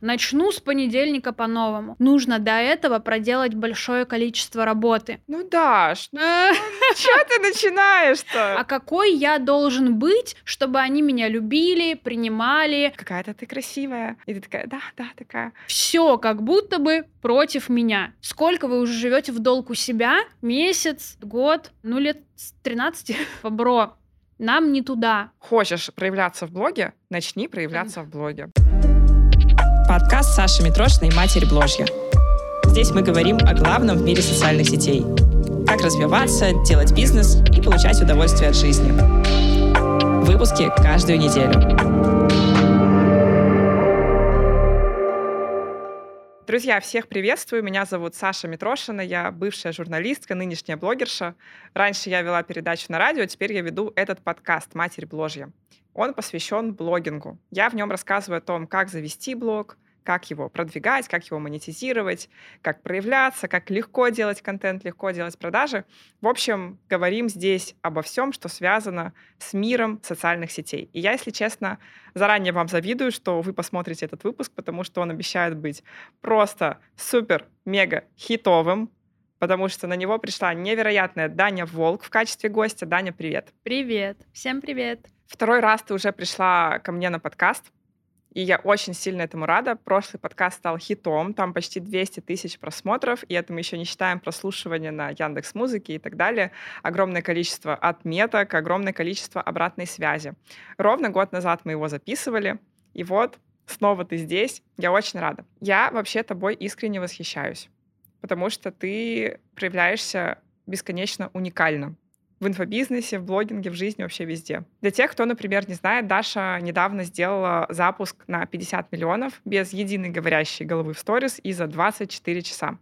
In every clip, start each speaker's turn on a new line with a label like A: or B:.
A: Начну с понедельника по-новому. Нужно до этого проделать большое количество работы.
B: Ну, Даш, ну, что ты начинаешь-то?
A: А какой я должен быть, чтобы они меня любили, принимали?
B: Какая-то ты красивая. И ты такая, да, да, такая.
A: Все как будто бы против меня. Сколько вы уже живете в долг у себя? Месяц, год, ну лет с 13? Бро, нам не туда.
B: Хочешь проявляться в блоге? Начни проявляться в блоге.
C: Подкаст Саши Митрошиной «Матерь Бложья». Здесь мы говорим о главном в мире социальных сетей. Как развиваться, делать бизнес и получать удовольствие от жизни. Выпуски каждую неделю.
B: Друзья, всех приветствую. Меня зовут Саша Митрошина. Я бывшая журналистка, нынешняя блогерша. Раньше я вела передачу на радио, теперь я веду этот подкаст «Матерь Бложья». Он посвящен блогингу. Я в нем рассказываю о том, как завести блог, как его продвигать, как его монетизировать, как проявляться, как легко делать контент, легко делать продажи. В общем, говорим здесь обо всем, что связано с миром социальных сетей. И я, если честно, заранее вам завидую, что вы посмотрите этот выпуск, потому что он обещает быть просто супер-мега хитовым, потому что на него пришла невероятная Даня Волк в качестве гостя. Даня, привет.
A: Привет. Всем привет.
B: Второй раз ты уже пришла ко мне на подкаст, и я очень сильно этому рада. Прошлый подкаст стал хитом, там почти 200 тысяч просмотров, и это мы еще не считаем прослушивания на Яндекс Музыке и так далее. Огромное количество отметок, огромное количество обратной связи. Ровно год назад мы его записывали, и вот снова ты здесь. Я очень рада. Я вообще тобой искренне восхищаюсь, потому что ты проявляешься бесконечно уникально в инфобизнесе, в блогинге, в жизни, вообще везде. Для тех, кто, например, не знает, Даша недавно сделала запуск на 50 миллионов без единой говорящей головы в сторис и за 24 часа.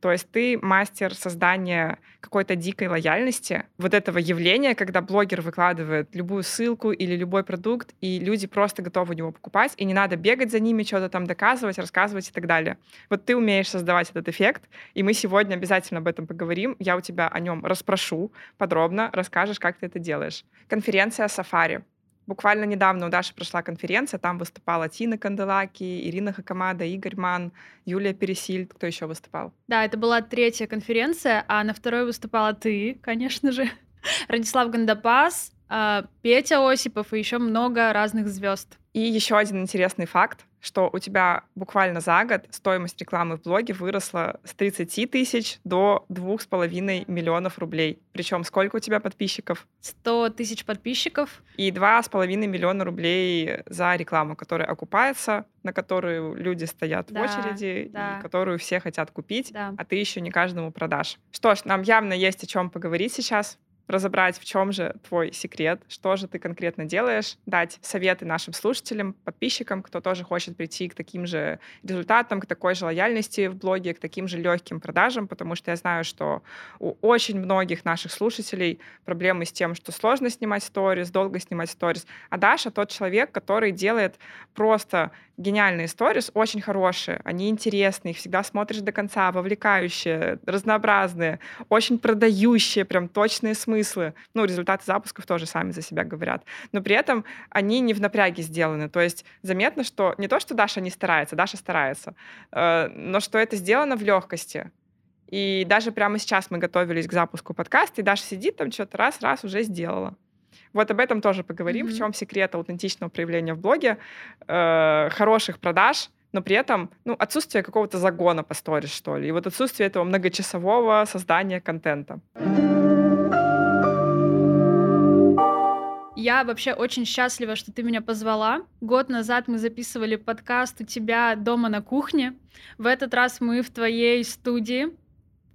B: То есть ты мастер создания какой-то дикой лояльности, вот этого явления, когда блогер выкладывает любую ссылку или любой продукт, и люди просто готовы его покупать, и не надо бегать за ними, что-то там доказывать, рассказывать и так далее. Вот ты умеешь создавать этот эффект, и мы сегодня обязательно об этом поговорим. Я у тебя о нем расспрошу подробно, расскажешь, как ты это делаешь. Конференция Safari. Буквально недавно у Даши прошла конференция, там выступала Тина Канделаки, Ирина Хакамада, Игорь Ман, Юлия Пересильд. Кто еще выступал?
A: Да, это была третья конференция, а на второй выступала ты, конечно же, Радислав Гандапас, а, Петя Осипов и еще много разных звезд.
B: И еще один интересный факт что у тебя буквально за год стоимость рекламы в блоге выросла с 30 тысяч до 2,5 миллионов рублей. Причем сколько у тебя подписчиков?
A: 100 тысяч подписчиков.
B: И 2,5 миллиона рублей за рекламу, которая окупается, на которую люди стоят да, в очереди, да. и которую все хотят купить, да. а ты еще не каждому продашь. Что ж, нам явно есть о чем поговорить сейчас разобрать, в чем же твой секрет, что же ты конкретно делаешь, дать советы нашим слушателям, подписчикам, кто тоже хочет прийти к таким же результатам, к такой же лояльности в блоге, к таким же легким продажам, потому что я знаю, что у очень многих наших слушателей проблемы с тем, что сложно снимать сторис, долго снимать сторис. А Даша тот человек, который делает просто гениальные сторис, очень хорошие, они интересные, их всегда смотришь до конца, вовлекающие, разнообразные, очень продающие, прям точные смыслы. Ну, результаты запусков тоже сами за себя говорят. Но при этом они не в напряге сделаны. То есть заметно, что не то, что Даша не старается, Даша старается, э, но что это сделано в легкости. И даже прямо сейчас мы готовились к запуску подкаста, и Даша сидит там что-то раз-раз уже сделала. Вот об этом тоже поговорим, mm-hmm. в чем секрет аутентичного проявления в блоге, э, хороших продаж, но при этом ну, отсутствие какого-то загона по сторис, что ли, и вот отсутствие этого многочасового создания контента.
A: Я вообще очень счастлива, что ты меня позвала. Год назад мы записывали подкаст у тебя дома на кухне. В этот раз мы в твоей студии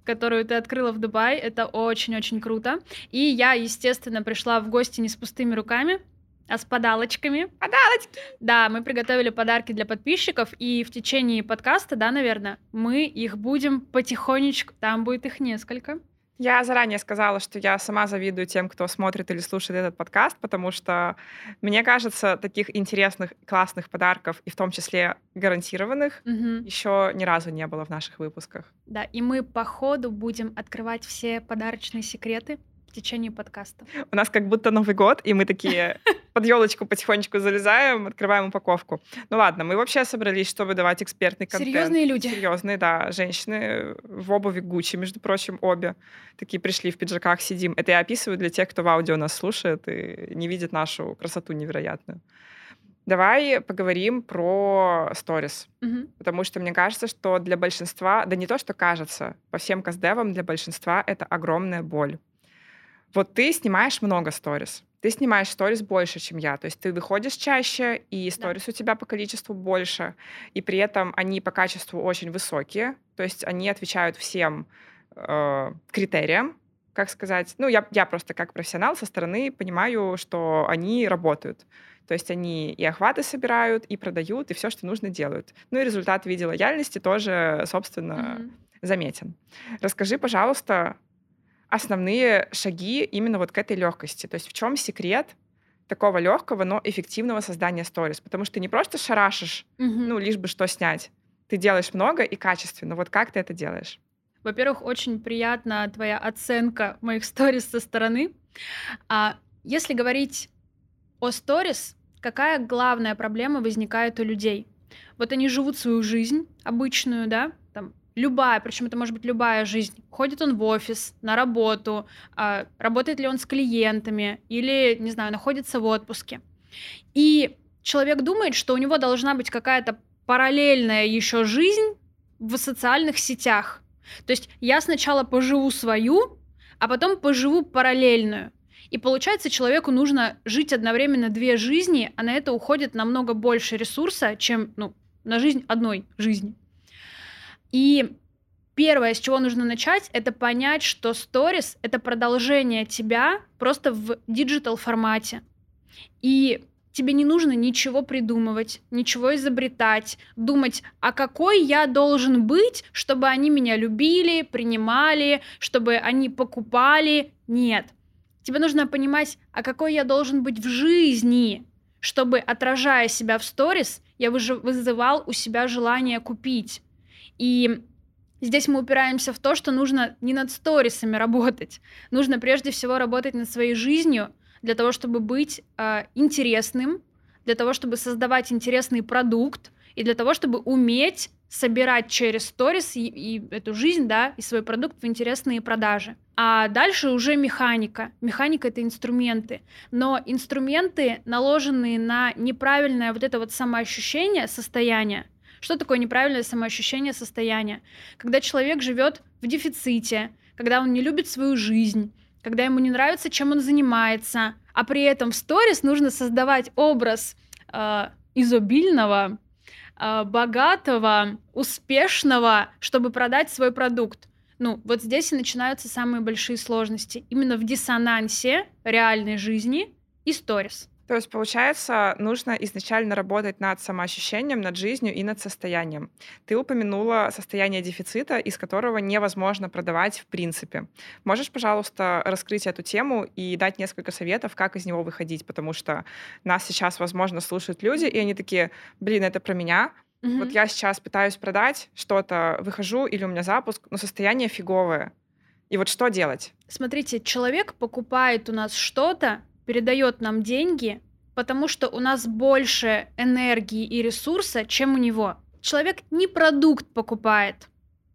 A: которую ты открыла в Дубае. Это очень-очень круто. И я, естественно, пришла в гости не с пустыми руками, а с подарочками.
B: Подарочки!
A: Да, мы приготовили подарки для подписчиков, и в течение подкаста, да, наверное, мы их будем потихонечку, там будет их несколько,
B: я заранее сказала, что я сама завидую тем, кто смотрит или слушает этот подкаст, потому что, мне кажется, таких интересных, классных подарков, и в том числе гарантированных, угу. еще ни разу не было в наших выпусках.
A: Да, и мы по ходу будем открывать все подарочные секреты в течение подкаста.
B: У нас как будто Новый год, и мы такие под елочку потихонечку залезаем, открываем упаковку. Ну ладно, мы вообще собрались, чтобы давать экспертный контент.
A: Серьезные люди.
B: Серьезные, да. Женщины в обуви Гуччи, между прочим, обе. Такие пришли в пиджаках, сидим. Это я описываю для тех, кто в аудио нас слушает и не видит нашу красоту невероятную. Давай поговорим про сторис.
A: Угу.
B: Потому что мне кажется, что для большинства, да не то, что кажется, по всем каздевам для большинства это огромная боль. Вот ты снимаешь много сторис. Ты снимаешь сторис больше, чем я. То есть ты выходишь чаще, и сторис да. у тебя по количеству больше. И при этом они по качеству очень высокие. То есть они отвечают всем э, критериям, как сказать. Ну, я, я просто как профессионал со стороны понимаю, что они работают. То есть они и охваты собирают, и продают, и все, что нужно, делают. Ну и результат в виде лояльности тоже, собственно, mm-hmm. заметен. Расскажи, пожалуйста, основные шаги именно вот к этой легкости. То есть в чем секрет такого легкого, но эффективного создания сторис? Потому что ты не просто шарашишь, mm-hmm. ну, лишь бы что снять. Ты делаешь много и качественно. Вот как ты это делаешь?
A: Во-первых, очень приятна твоя оценка моих сторис со стороны. А если говорить о сторис, какая главная проблема возникает у людей? Вот они живут свою жизнь обычную, да, любая, причем это может быть любая жизнь. Ходит он в офис, на работу, а, работает ли он с клиентами или, не знаю, находится в отпуске. И человек думает, что у него должна быть какая-то параллельная еще жизнь в социальных сетях. То есть я сначала поживу свою, а потом поживу параллельную. И получается, человеку нужно жить одновременно две жизни, а на это уходит намного больше ресурса, чем ну, на жизнь одной жизни. И первое, с чего нужно начать, это понять, что сторис — это продолжение тебя просто в digital формате. И тебе не нужно ничего придумывать, ничего изобретать, думать, а какой я должен быть, чтобы они меня любили, принимали, чтобы они покупали. Нет. Тебе нужно понимать, а какой я должен быть в жизни, чтобы, отражая себя в сторис, я вызывал у себя желание купить. И здесь мы упираемся в то, что нужно не над сторисами работать, нужно прежде всего работать над своей жизнью для того, чтобы быть э, интересным, для того, чтобы создавать интересный продукт и для того, чтобы уметь собирать через сторис и, и эту жизнь, да, и свой продукт в интересные продажи. А дальше уже механика. Механика — это инструменты. Но инструменты, наложенные на неправильное вот это вот самоощущение, состояние, что такое неправильное самоощущение состояния? Когда человек живет в дефиците, когда он не любит свою жизнь, когда ему не нравится, чем он занимается, а при этом в сторис нужно создавать образ э, изобильного, э, богатого, успешного, чтобы продать свой продукт. Ну, вот здесь и начинаются самые большие сложности. Именно в диссонансе реальной жизни и сторис.
B: То есть, получается, нужно изначально работать над самоощущением, над жизнью и над состоянием. Ты упомянула состояние дефицита, из которого невозможно продавать в принципе. Можешь, пожалуйста, раскрыть эту тему и дать несколько советов, как из него выходить? Потому что нас сейчас, возможно, слушают люди, и они такие, блин, это про меня, Mm-hmm. Вот я сейчас пытаюсь продать что-то, выхожу или у меня запуск, но состояние фиговое. И вот что делать?
A: Смотрите, человек покупает у нас что-то, передает нам деньги, потому что у нас больше энергии и ресурса, чем у него. Человек не продукт покупает.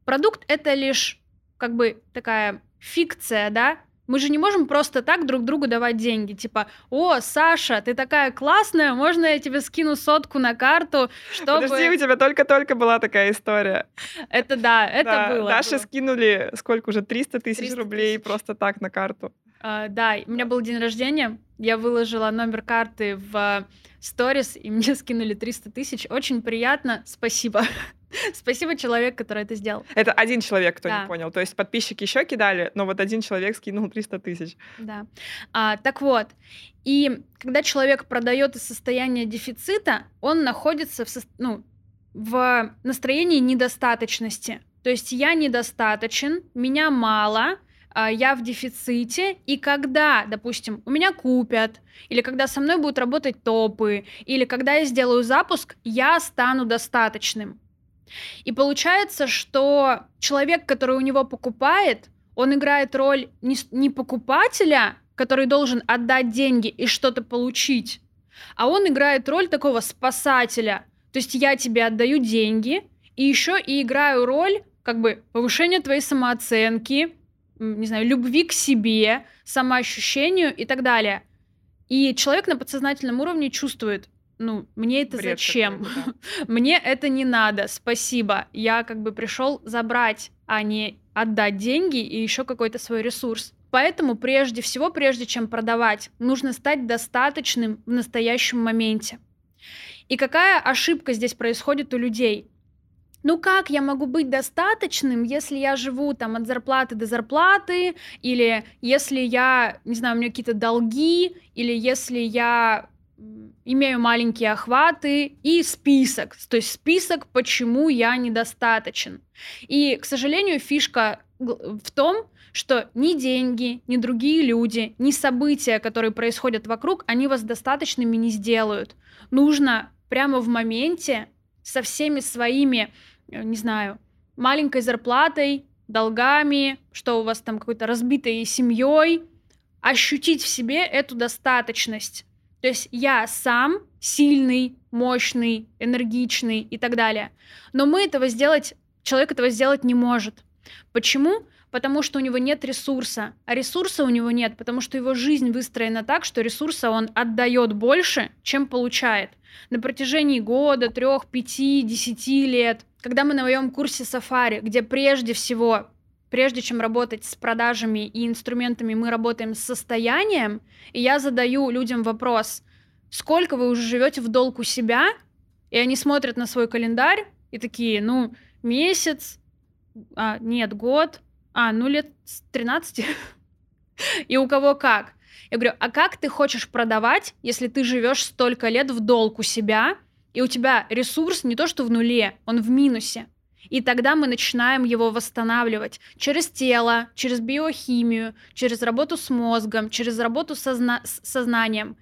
A: Продукт это лишь как бы такая фикция, да, мы же не можем просто так друг другу давать деньги. Типа, о, Саша, ты такая классная, можно я тебе скину сотку на карту, чтобы...
B: Подожди, у тебя только-только была такая история.
A: Это да, это да, было.
B: Даше было. скинули сколько уже, 300 тысяч рублей просто так на карту.
A: Uh, да, у меня был день рождения, я выложила номер карты в сторис, и мне скинули 300 тысяч. Очень приятно, спасибо. Спасибо человек, который это сделал.
B: Это один человек, кто да. не понял. То есть подписчики еще кидали, но вот один человек скинул 300 тысяч.
A: Да. А, так вот, и когда человек продает из состояния дефицита, он находится в, со... ну, в настроении недостаточности. То есть я недостаточен, меня мало, а, я в дефиците, и когда, допустим, у меня купят, или когда со мной будут работать топы, или когда я сделаю запуск, я стану достаточным. И получается, что человек, который у него покупает, он играет роль не, не покупателя, который должен отдать деньги и что-то получить, А он играет роль такого спасателя. То есть я тебе отдаю деньги, и еще и играю роль как бы повышения твоей самооценки, не знаю, любви к себе, самоощущению и так далее. И человек на подсознательном уровне чувствует, ну, мне это Бред зачем? Да. мне это не надо, спасибо. Я как бы пришел забрать, а не отдать деньги и еще какой-то свой ресурс. Поэтому прежде всего, прежде чем продавать, нужно стать достаточным в настоящем моменте. И какая ошибка здесь происходит у людей? Ну как я могу быть достаточным, если я живу там от зарплаты до зарплаты, или если я, не знаю, у меня какие-то долги, или если я имею маленькие охваты и список, то есть список, почему я недостаточен. И, к сожалению, фишка в том, что ни деньги, ни другие люди, ни события, которые происходят вокруг, они вас достаточными не сделают. Нужно прямо в моменте со всеми своими, э, не знаю, маленькой зарплатой, долгами, что у вас там какой-то разбитой семьей, ощутить в себе эту достаточность. То есть я сам сильный, мощный, энергичный и так далее. Но мы этого сделать, человек этого сделать не может. Почему? Потому что у него нет ресурса. А ресурса у него нет, потому что его жизнь выстроена так, что ресурса он отдает больше, чем получает. На протяжении года, трех, пяти, десяти лет. Когда мы на моем курсе сафари, где прежде всего прежде чем работать с продажами и инструментами, мы работаем с состоянием, и я задаю людям вопрос, сколько вы уже живете в долг у себя, и они смотрят на свой календарь и такие, ну, месяц, а, нет, год, а, ну, лет 13, и у кого как. Я говорю, а как ты хочешь продавать, если ты живешь столько лет в долг у себя, и у тебя ресурс не то что в нуле, он в минусе. И тогда мы начинаем его восстанавливать через тело, через биохимию, через работу с мозгом, через работу созна- с сознанием.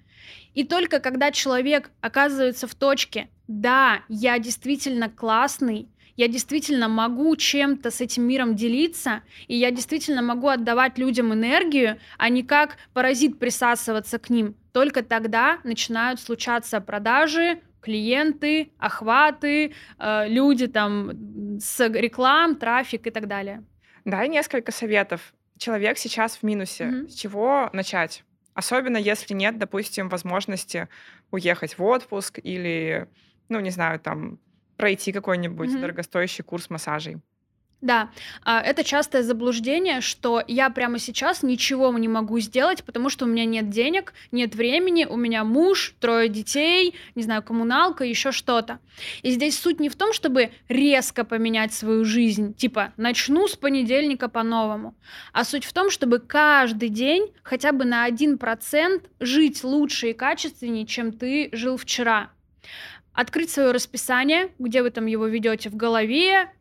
A: И только когда человек оказывается в точке, да, я действительно классный, я действительно могу чем-то с этим миром делиться, и я действительно могу отдавать людям энергию, а не как паразит присасываться к ним. Только тогда начинают случаться продажи, клиенты, охваты, э, люди там с реклам, трафик и так далее.
B: Дай несколько советов. Человек сейчас в минусе. Mm-hmm. С чего начать? Особенно если нет, допустим, возможности уехать в отпуск или, ну, не знаю, там пройти какой-нибудь mm-hmm. дорогостоящий курс массажей.
A: Да, а, это частое заблуждение, что я прямо сейчас ничего не могу сделать, потому что у меня нет денег, нет времени, у меня муж, трое детей, не знаю, коммуналка, еще что-то. И здесь суть не в том, чтобы резко поменять свою жизнь, типа начну с понедельника по-новому, а суть в том, чтобы каждый день хотя бы на 1% жить лучше и качественнее, чем ты жил вчера открыть свое расписание, где вы там его ведете в голове,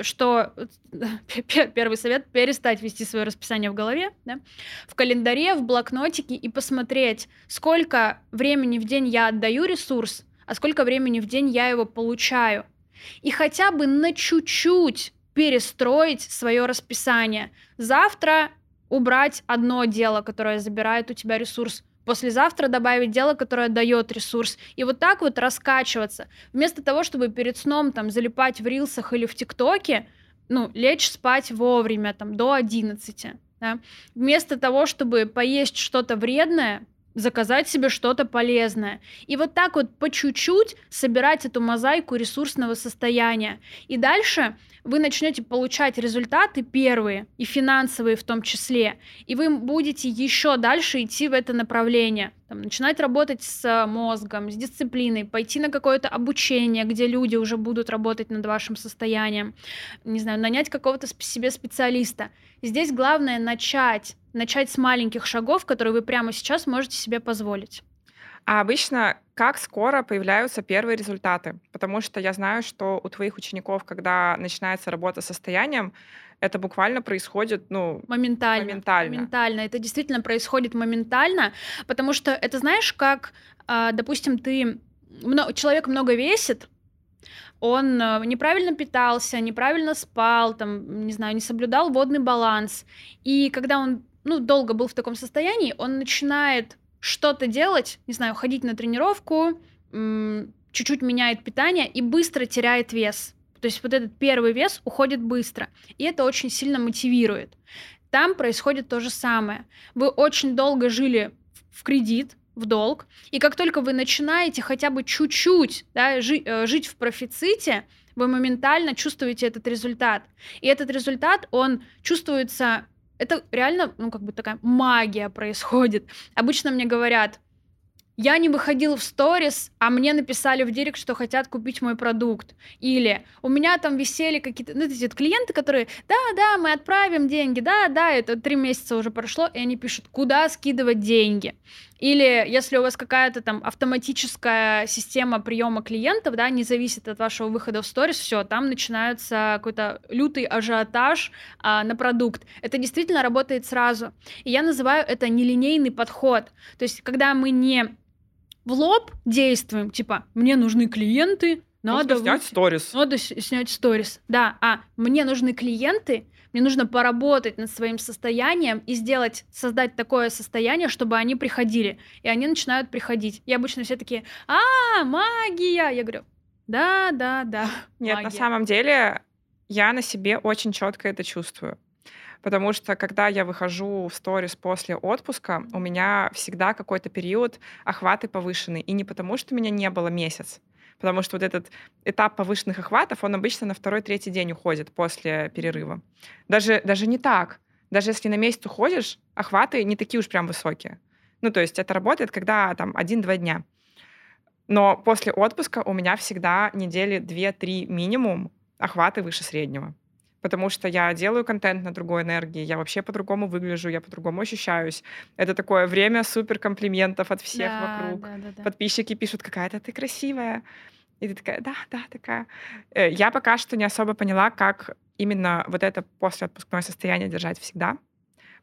A: что первый совет перестать вести свое расписание в голове, да, в календаре, в блокнотике и посмотреть, сколько времени в день я отдаю ресурс, а сколько времени в день я его получаю. И хотя бы на чуть-чуть перестроить свое расписание. Завтра убрать одно дело, которое забирает у тебя ресурс послезавтра добавить дело, которое дает ресурс. И вот так вот раскачиваться. Вместо того, чтобы перед сном там залипать в рилсах или в ТикТоке, ну, лечь спать вовремя, там, до 11. Да? Вместо того, чтобы поесть что-то вредное, заказать себе что-то полезное. И вот так вот по чуть-чуть собирать эту мозаику ресурсного состояния. И дальше вы начнете получать результаты первые, и финансовые в том числе, и вы будете еще дальше идти в это направление. Там, начинать работать с мозгом, с дисциплиной, пойти на какое-то обучение, где люди уже будут работать над вашим состоянием, не знаю, нанять какого-то себе специалиста. Здесь главное начать, начать с маленьких шагов, которые вы прямо сейчас можете себе позволить.
B: А обычно как скоро появляются первые результаты? Потому что я знаю, что у твоих учеников, когда начинается работа с состоянием, это буквально происходит, ну,
A: моментально.
B: Моментально.
A: Моментально. Это действительно происходит моментально, потому что это знаешь, как, а, допустим, ты человек много весит, он а, неправильно питался, неправильно спал, там, не знаю, не соблюдал водный баланс. И когда он ну, долго был в таком состоянии, он начинает что-то делать, не знаю, ходить на тренировку, чуть-чуть меняет питание и быстро теряет вес. То есть вот этот первый вес уходит быстро, и это очень сильно мотивирует. Там происходит то же самое. Вы очень долго жили в кредит, в долг, и как только вы начинаете хотя бы чуть-чуть да, жи- э, жить в профиците, вы моментально чувствуете этот результат. И этот результат, он чувствуется это реально, ну, как бы такая магия происходит. Обычно мне говорят, я не выходил в сторис, а мне написали в директ, что хотят купить мой продукт. Или у меня там висели какие-то, ну, эти клиенты, которые, да, да, мы отправим деньги, да, да, это три месяца уже прошло, и они пишут, куда скидывать деньги. Или если у вас какая-то там автоматическая система приема клиентов, да, не зависит от вашего выхода в сторис, все, там начинается какой-то лютый ажиотаж а, на продукт. Это действительно работает сразу. И я называю это нелинейный подход. То есть, когда мы не в лоб действуем, типа, мне нужны клиенты, надо...
B: Нужно снять сторис.
A: Надо снять сторис, да. А мне нужны клиенты, мне нужно поработать над своим состоянием и сделать, создать такое состояние, чтобы они приходили. И они начинают приходить. И обычно все такие, а, магия! Я говорю, да, да, да.
B: Нет, магия. на самом деле я на себе очень четко это чувствую. Потому что когда я выхожу в сторис после отпуска, у меня всегда какой-то период охваты повышенный. И не потому, что меня не было месяц, потому что вот этот этап повышенных охватов, он обычно на второй-третий день уходит после перерыва. Даже, даже не так. Даже если на месяц уходишь, охваты не такие уж прям высокие. Ну, то есть это работает, когда там один-два дня. Но после отпуска у меня всегда недели 2-3 минимум охваты выше среднего потому что я делаю контент на другой энергии, я вообще по-другому выгляжу, я по-другому ощущаюсь. Это такое время супер комплиментов от всех да, вокруг. Да, да, да. Подписчики пишут, какая-то ты красивая. И ты такая, да, да, такая. Э, я пока что не особо поняла, как именно вот это послеотпускное состояние держать всегда.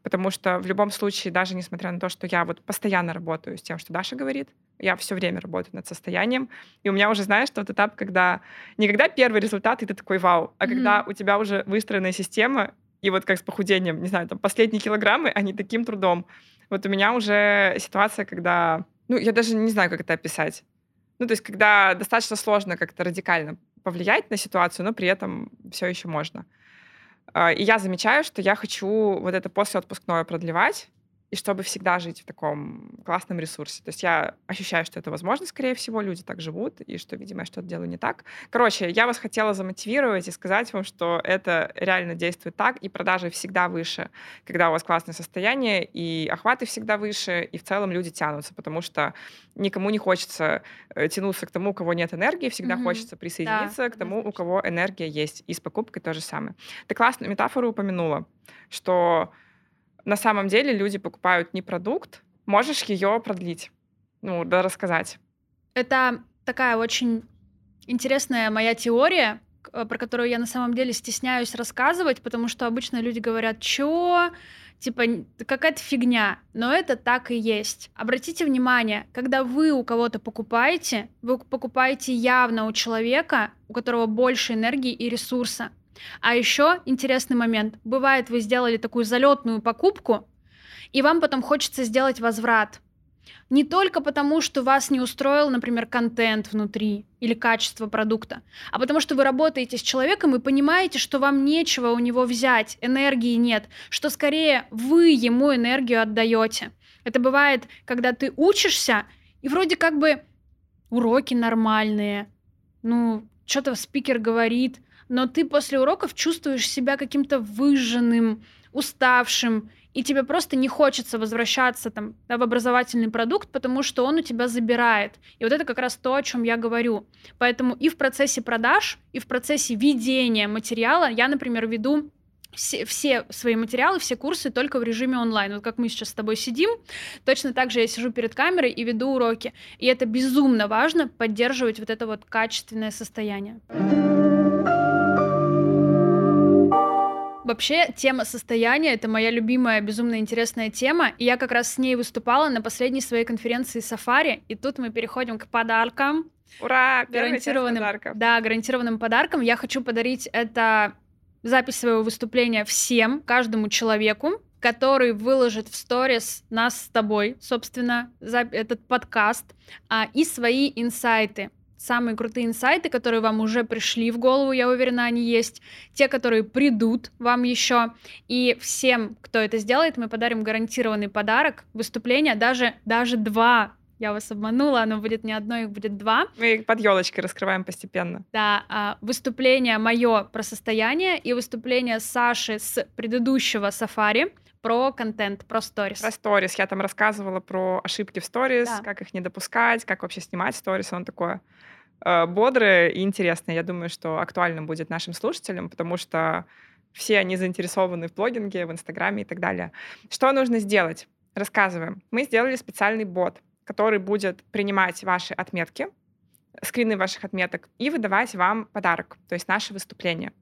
B: Потому что в любом случае, даже несмотря на то, что я вот постоянно работаю с тем, что Даша говорит, я все время работаю над состоянием. И у меня уже, знаешь, тот этап, когда не когда первый результат, и ты такой вау, а mm-hmm. когда у тебя уже выстроенная система, и вот как с похудением, не знаю, там последние килограммы, они таким трудом. Вот у меня уже ситуация, когда... Ну, я даже не знаю, как это описать. Ну, то есть, когда достаточно сложно как-то радикально повлиять на ситуацию, но при этом все еще можно. А, и я замечаю, что я хочу вот это послеотпускное продлевать, и чтобы всегда жить в таком классном ресурсе. То есть я ощущаю, что это возможно, скорее всего, люди так живут, и что, видимо, я что-то делаю не так. Короче, я вас хотела замотивировать и сказать вам, что это реально действует так, и продажи всегда выше, когда у вас классное состояние, и охваты всегда выше, и в целом люди тянутся, потому что никому не хочется э, тянуться к тому, у кого нет энергии, всегда mm-hmm. хочется присоединиться да, к тому, у кого энергия есть. И с покупкой то же самое. Ты классную метафору упомянула, что на самом деле люди покупают не продукт, можешь ее продлить, ну, да, рассказать.
A: Это такая очень интересная моя теория, э, про которую я на самом деле стесняюсь рассказывать, потому что обычно люди говорят, чё, типа какая-то фигня, но это так и есть. Обратите внимание, когда вы у кого-то покупаете, вы покупаете явно у человека, у которого больше энергии и ресурса. А еще интересный момент. Бывает, вы сделали такую залетную покупку, и вам потом хочется сделать возврат. Не только потому, что вас не устроил, например, контент внутри или качество продукта, а потому что вы работаете с человеком и понимаете, что вам нечего у него взять, энергии нет, что скорее вы ему энергию отдаете. Это бывает, когда ты учишься, и вроде как бы уроки нормальные, ну, что-то спикер говорит, но ты после уроков чувствуешь себя каким-то выжженным, уставшим, и тебе просто не хочется возвращаться там, да, в образовательный продукт, потому что он у тебя забирает. И вот это как раз то, о чем я говорю. Поэтому и в процессе продаж, и в процессе ведения материала я, например, веду все, все свои материалы, все курсы только в режиме онлайн. Вот как мы сейчас с тобой сидим, точно так же я сижу перед камерой и веду уроки. И это безумно важно поддерживать вот это вот качественное состояние. Вообще, тема состояния — это моя любимая, безумно интересная тема, и я как раз с ней выступала на последней своей конференции «Сафари», и тут мы переходим к подаркам.
B: Ура! Гарантированным, подарков.
A: Да, гарантированным подарком. Я хочу подарить это запись своего выступления всем, каждому человеку, который выложит в сторис нас с тобой, собственно, за этот подкаст, а, и свои инсайты самые крутые инсайты, которые вам уже пришли в голову, я уверена, они есть, те, которые придут вам еще. И всем, кто это сделает, мы подарим гарантированный подарок, выступление, даже, даже два я вас обманула, оно будет не одно, их будет два.
B: Мы их под елочкой раскрываем постепенно.
A: Да, а, выступление мое про состояние и выступление Саши с предыдущего сафари про контент, про сторис.
B: Про сторис. Я там рассказывала про ошибки в сторис, да. как их не допускать, как вообще снимать сторис. Он такое э, бодрое и интересное. Я думаю, что актуально будет нашим слушателям, потому что все они заинтересованы в блогинге, в Инстаграме и так далее. Что нужно сделать? Рассказываем. Мы сделали специальный бот, который будет принимать ваши отметки, скрины ваших отметок и выдавать вам подарок, то есть наше выступление.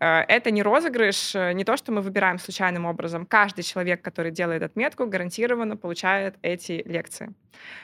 B: Э, это не розыгрыш, э, не то, что мы выбираем случайным образом. Каждый человек, который делает отметку, гарантированно получает эти лекции.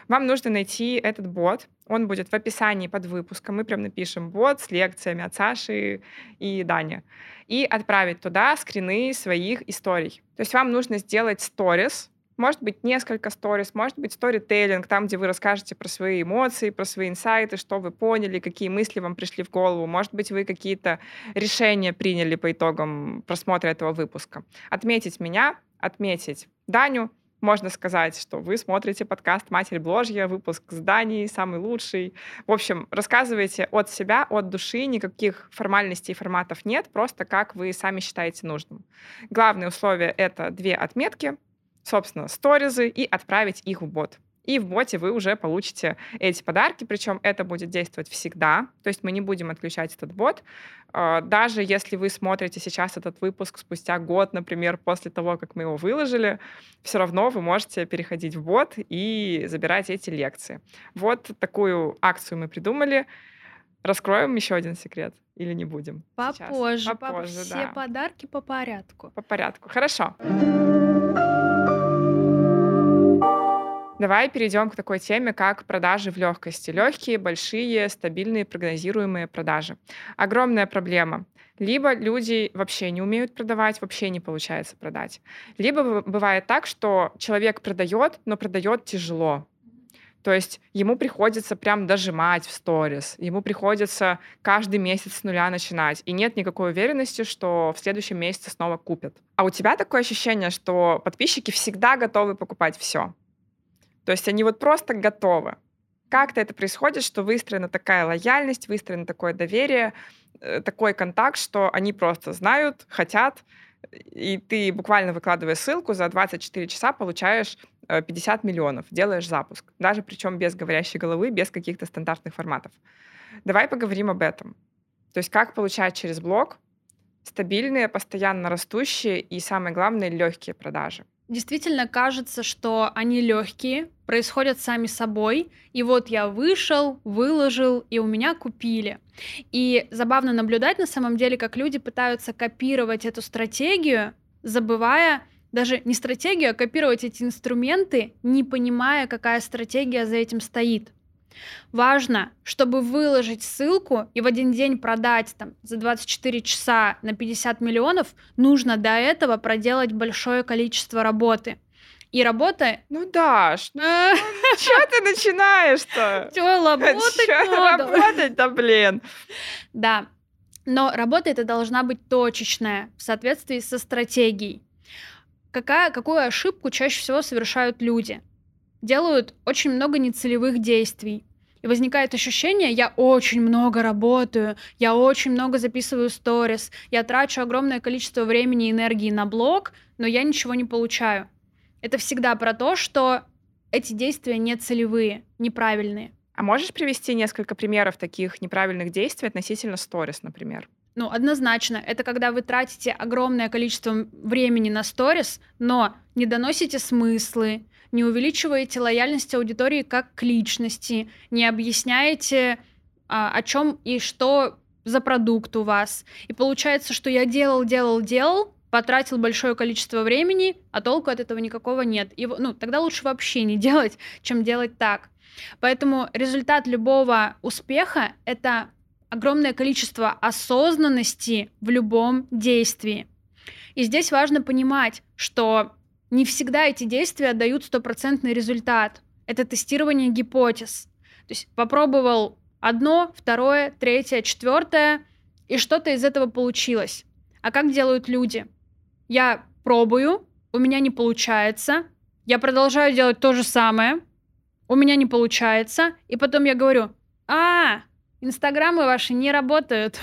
B: Вам нужно найти этот бот. Он будет в описании под выпуском. Мы прям напишем бот с лекциями от Саши и Дани. И отправить туда скрины своих историй. То есть вам нужно сделать сторис, может быть, несколько сторис, может быть, сторителлинг, там, где вы расскажете про свои эмоции, про свои инсайты, что вы поняли, какие мысли вам пришли в голову. Может быть, вы какие-то решения приняли по итогам просмотра этого выпуска. Отметить меня, отметить Даню, можно сказать, что вы смотрите подкаст «Матерь Бложья», выпуск с Данией, самый лучший. В общем, рассказывайте от себя, от души, никаких формальностей и форматов нет, просто как вы сами считаете нужным. Главное условие — это две отметки — собственно, сторизы и отправить их в бот. И в боте вы уже получите эти подарки, причем это будет действовать всегда, то есть мы не будем отключать этот бот. А, даже если вы смотрите сейчас этот выпуск спустя год, например, после того, как мы его выложили, все равно вы можете переходить в бот и забирать эти лекции. Вот такую акцию мы придумали. Раскроем еще один секрет или не будем?
A: Попозже. Сейчас? Попозже, Все да. подарки по порядку.
B: По порядку. Хорошо. Давай перейдем к такой теме, как продажи в легкости. Легкие, большие, стабильные, прогнозируемые продажи. Огромная проблема. Либо люди вообще не умеют продавать, вообще не получается продать. Либо бывает так, что человек продает, но продает тяжело. То есть ему приходится прям дожимать в сторис, ему приходится каждый месяц с нуля начинать, и нет никакой уверенности, что в следующем месяце снова купят. А у тебя такое ощущение, что подписчики всегда готовы покупать все. То есть они вот просто готовы. Как-то это происходит, что выстроена такая лояльность, выстроено такое доверие, э, такой контакт, что они просто знают, хотят, и ты буквально выкладывая ссылку, за 24 часа получаешь 50 э, миллионов, делаешь запуск. Даже причем без говорящей головы, без каких-то стандартных форматов. Давай поговорим об этом. То есть как получать через блог стабильные, постоянно растущие и, самое главное, легкие продажи
A: действительно кажется, что они легкие, происходят сами собой. И вот я вышел, выложил, и у меня купили. И забавно наблюдать на самом деле, как люди пытаются копировать эту стратегию, забывая даже не стратегию, а копировать эти инструменты, не понимая, какая стратегия за этим стоит. Важно, чтобы выложить ссылку и в один день продать там за 24 часа на 50 миллионов, нужно до этого проделать большое количество работы. И работа...
B: Ну да, что ты начинаешь-то?
A: Чё, работать надо?
B: Работать-то, блин.
A: Да, но работа это должна быть точечная, в соответствии со стратегией. Какая, какую ошибку чаще всего совершают люди? Делают очень много нецелевых действий. И возникает ощущение, я очень много работаю, я очень много записываю сторис, я трачу огромное количество времени и энергии на блог, но я ничего не получаю. Это всегда про то, что эти действия не целевые, неправильные.
B: А можешь привести несколько примеров таких неправильных действий относительно сторис, например?
A: Ну, однозначно, это когда вы тратите огромное количество времени на сторис, но не доносите смыслы, не увеличиваете лояльность аудитории как к личности, не объясняете, а, о чем и что за продукт у вас. И получается, что я делал, делал, делал, потратил большое количество времени, а толку от этого никакого нет. И, ну, тогда лучше вообще не делать, чем делать так. Поэтому результат любого успеха — это огромное количество осознанности в любом действии. И здесь важно понимать, что не всегда эти действия дают стопроцентный результат. Это тестирование гипотез. То есть попробовал одно, второе, третье, четвертое, и что-то из этого получилось. А как делают люди? Я пробую, у меня не получается, я продолжаю делать то же самое, у меня не получается, и потом я говорю, а, инстаграмы ваши не работают.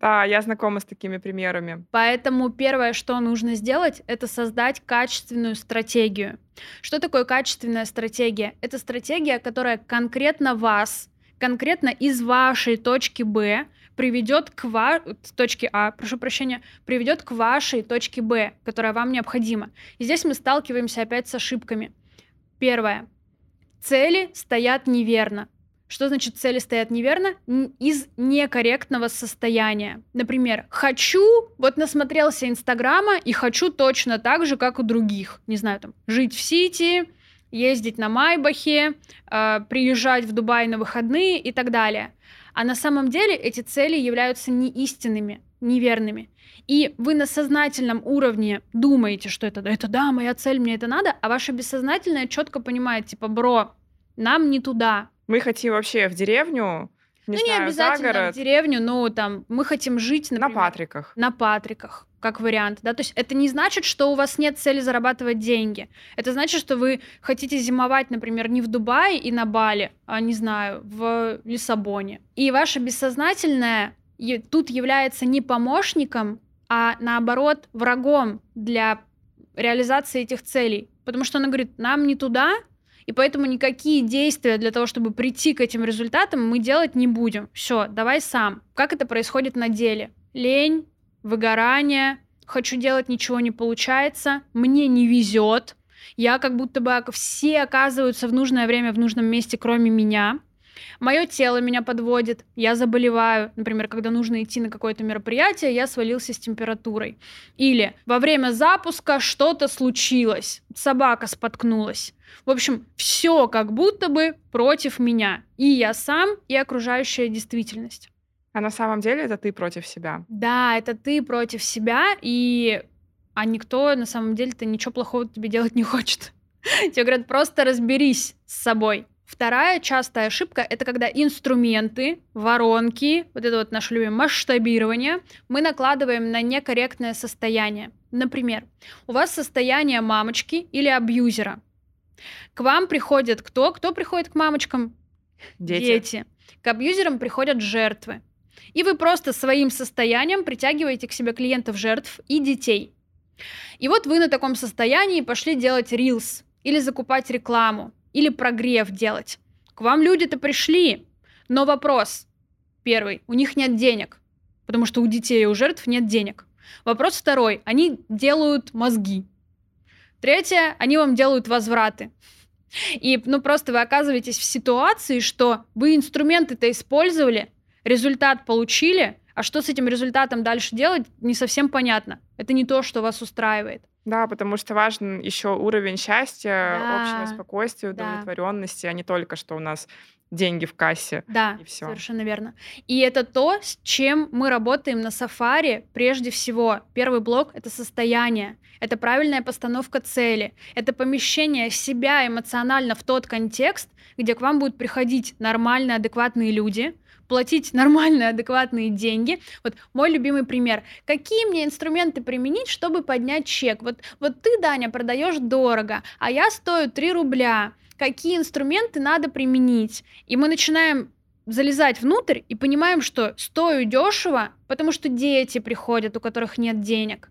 B: Да, я знакома с такими примерами.
A: Поэтому первое, что нужно сделать, это создать качественную стратегию. Что такое качественная стратегия? Это стратегия, которая конкретно вас, конкретно из вашей точки Б приведет к ва... точке А, прошу прощения, приведет к вашей точке Б, которая вам необходима. И здесь мы сталкиваемся опять с ошибками. Первое. Цели стоят неверно. Что значит цели стоят неверно? Из некорректного состояния. Например, хочу, вот насмотрелся Инстаграма и хочу точно так же, как у других. Не знаю, там, жить в Сити, ездить на Майбахе, э, приезжать в Дубай на выходные и так далее. А на самом деле эти цели являются неистинными, неверными. И вы на сознательном уровне думаете, что это, это да, моя цель, мне это надо, а ваше бессознательное четко понимает, типа, бро, нам не туда,
B: мы хотим вообще в деревню, не
A: ну,
B: знаю,
A: не обязательно
B: за город.
A: в деревню, но там мы хотим жить, например,
B: на Патриках.
A: На Патриках, как вариант, да, то есть это не значит, что у вас нет цели зарабатывать деньги. Это значит, что вы хотите зимовать, например, не в Дубае и на Бали, а, не знаю, в Лиссабоне. И ваше бессознательное тут является не помощником, а наоборот врагом для реализации этих целей. Потому что она говорит, нам не туда, и поэтому никакие действия для того, чтобы прийти к этим результатам, мы делать не будем. Все, давай сам. Как это происходит на деле? Лень, выгорание, хочу делать, ничего не получается, мне не везет, я как будто бы все оказываются в нужное время в нужном месте, кроме меня. Мое тело меня подводит, я заболеваю. Например, когда нужно идти на какое-то мероприятие, я свалился с температурой. Или во время запуска что-то случилось, собака споткнулась. В общем, все как будто бы против меня. И я сам, и окружающая действительность.
B: А на самом деле это ты против себя.
A: Да, это ты против себя, и а никто на самом деле-то ничего плохого тебе делать не хочет. Тебе говорят, просто разберись с собой. Вторая частая ошибка — это когда инструменты, воронки, вот это вот наше любимое масштабирование, мы накладываем на некорректное состояние. Например, у вас состояние мамочки или абьюзера. К вам приходят кто? Кто приходит к мамочкам?
B: Дети.
A: Дети. К абьюзерам приходят жертвы. И вы просто своим состоянием притягиваете к себе клиентов жертв и детей. И вот вы на таком состоянии пошли делать рилс или закупать рекламу или прогрев делать. К вам люди-то пришли, но вопрос первый, у них нет денег, потому что у детей и у жертв нет денег. Вопрос второй, они делают мозги. Третье, они вам делают возвраты. И, ну, просто вы оказываетесь в ситуации, что вы инструменты-то использовали, результат получили, а что с этим результатом дальше делать, не совсем понятно. Это не то, что вас устраивает.
B: Да, потому что важен еще уровень счастья, да, общего спокойствия, удовлетворенности, да. а не только, что у нас деньги в кассе.
A: Да,
B: и все.
A: совершенно верно. И это то, с чем мы работаем на сафари прежде всего. Первый блок — это состояние, это правильная постановка цели, это помещение себя эмоционально в тот контекст, где к вам будут приходить нормальные, адекватные люди, платить нормальные, адекватные деньги. Вот мой любимый пример. Какие мне инструменты применить, чтобы поднять чек? Вот, вот ты, Даня, продаешь дорого, а я стою 3 рубля. Какие инструменты надо применить? И мы начинаем залезать внутрь и понимаем, что стою дешево, потому что дети приходят, у которых нет денег.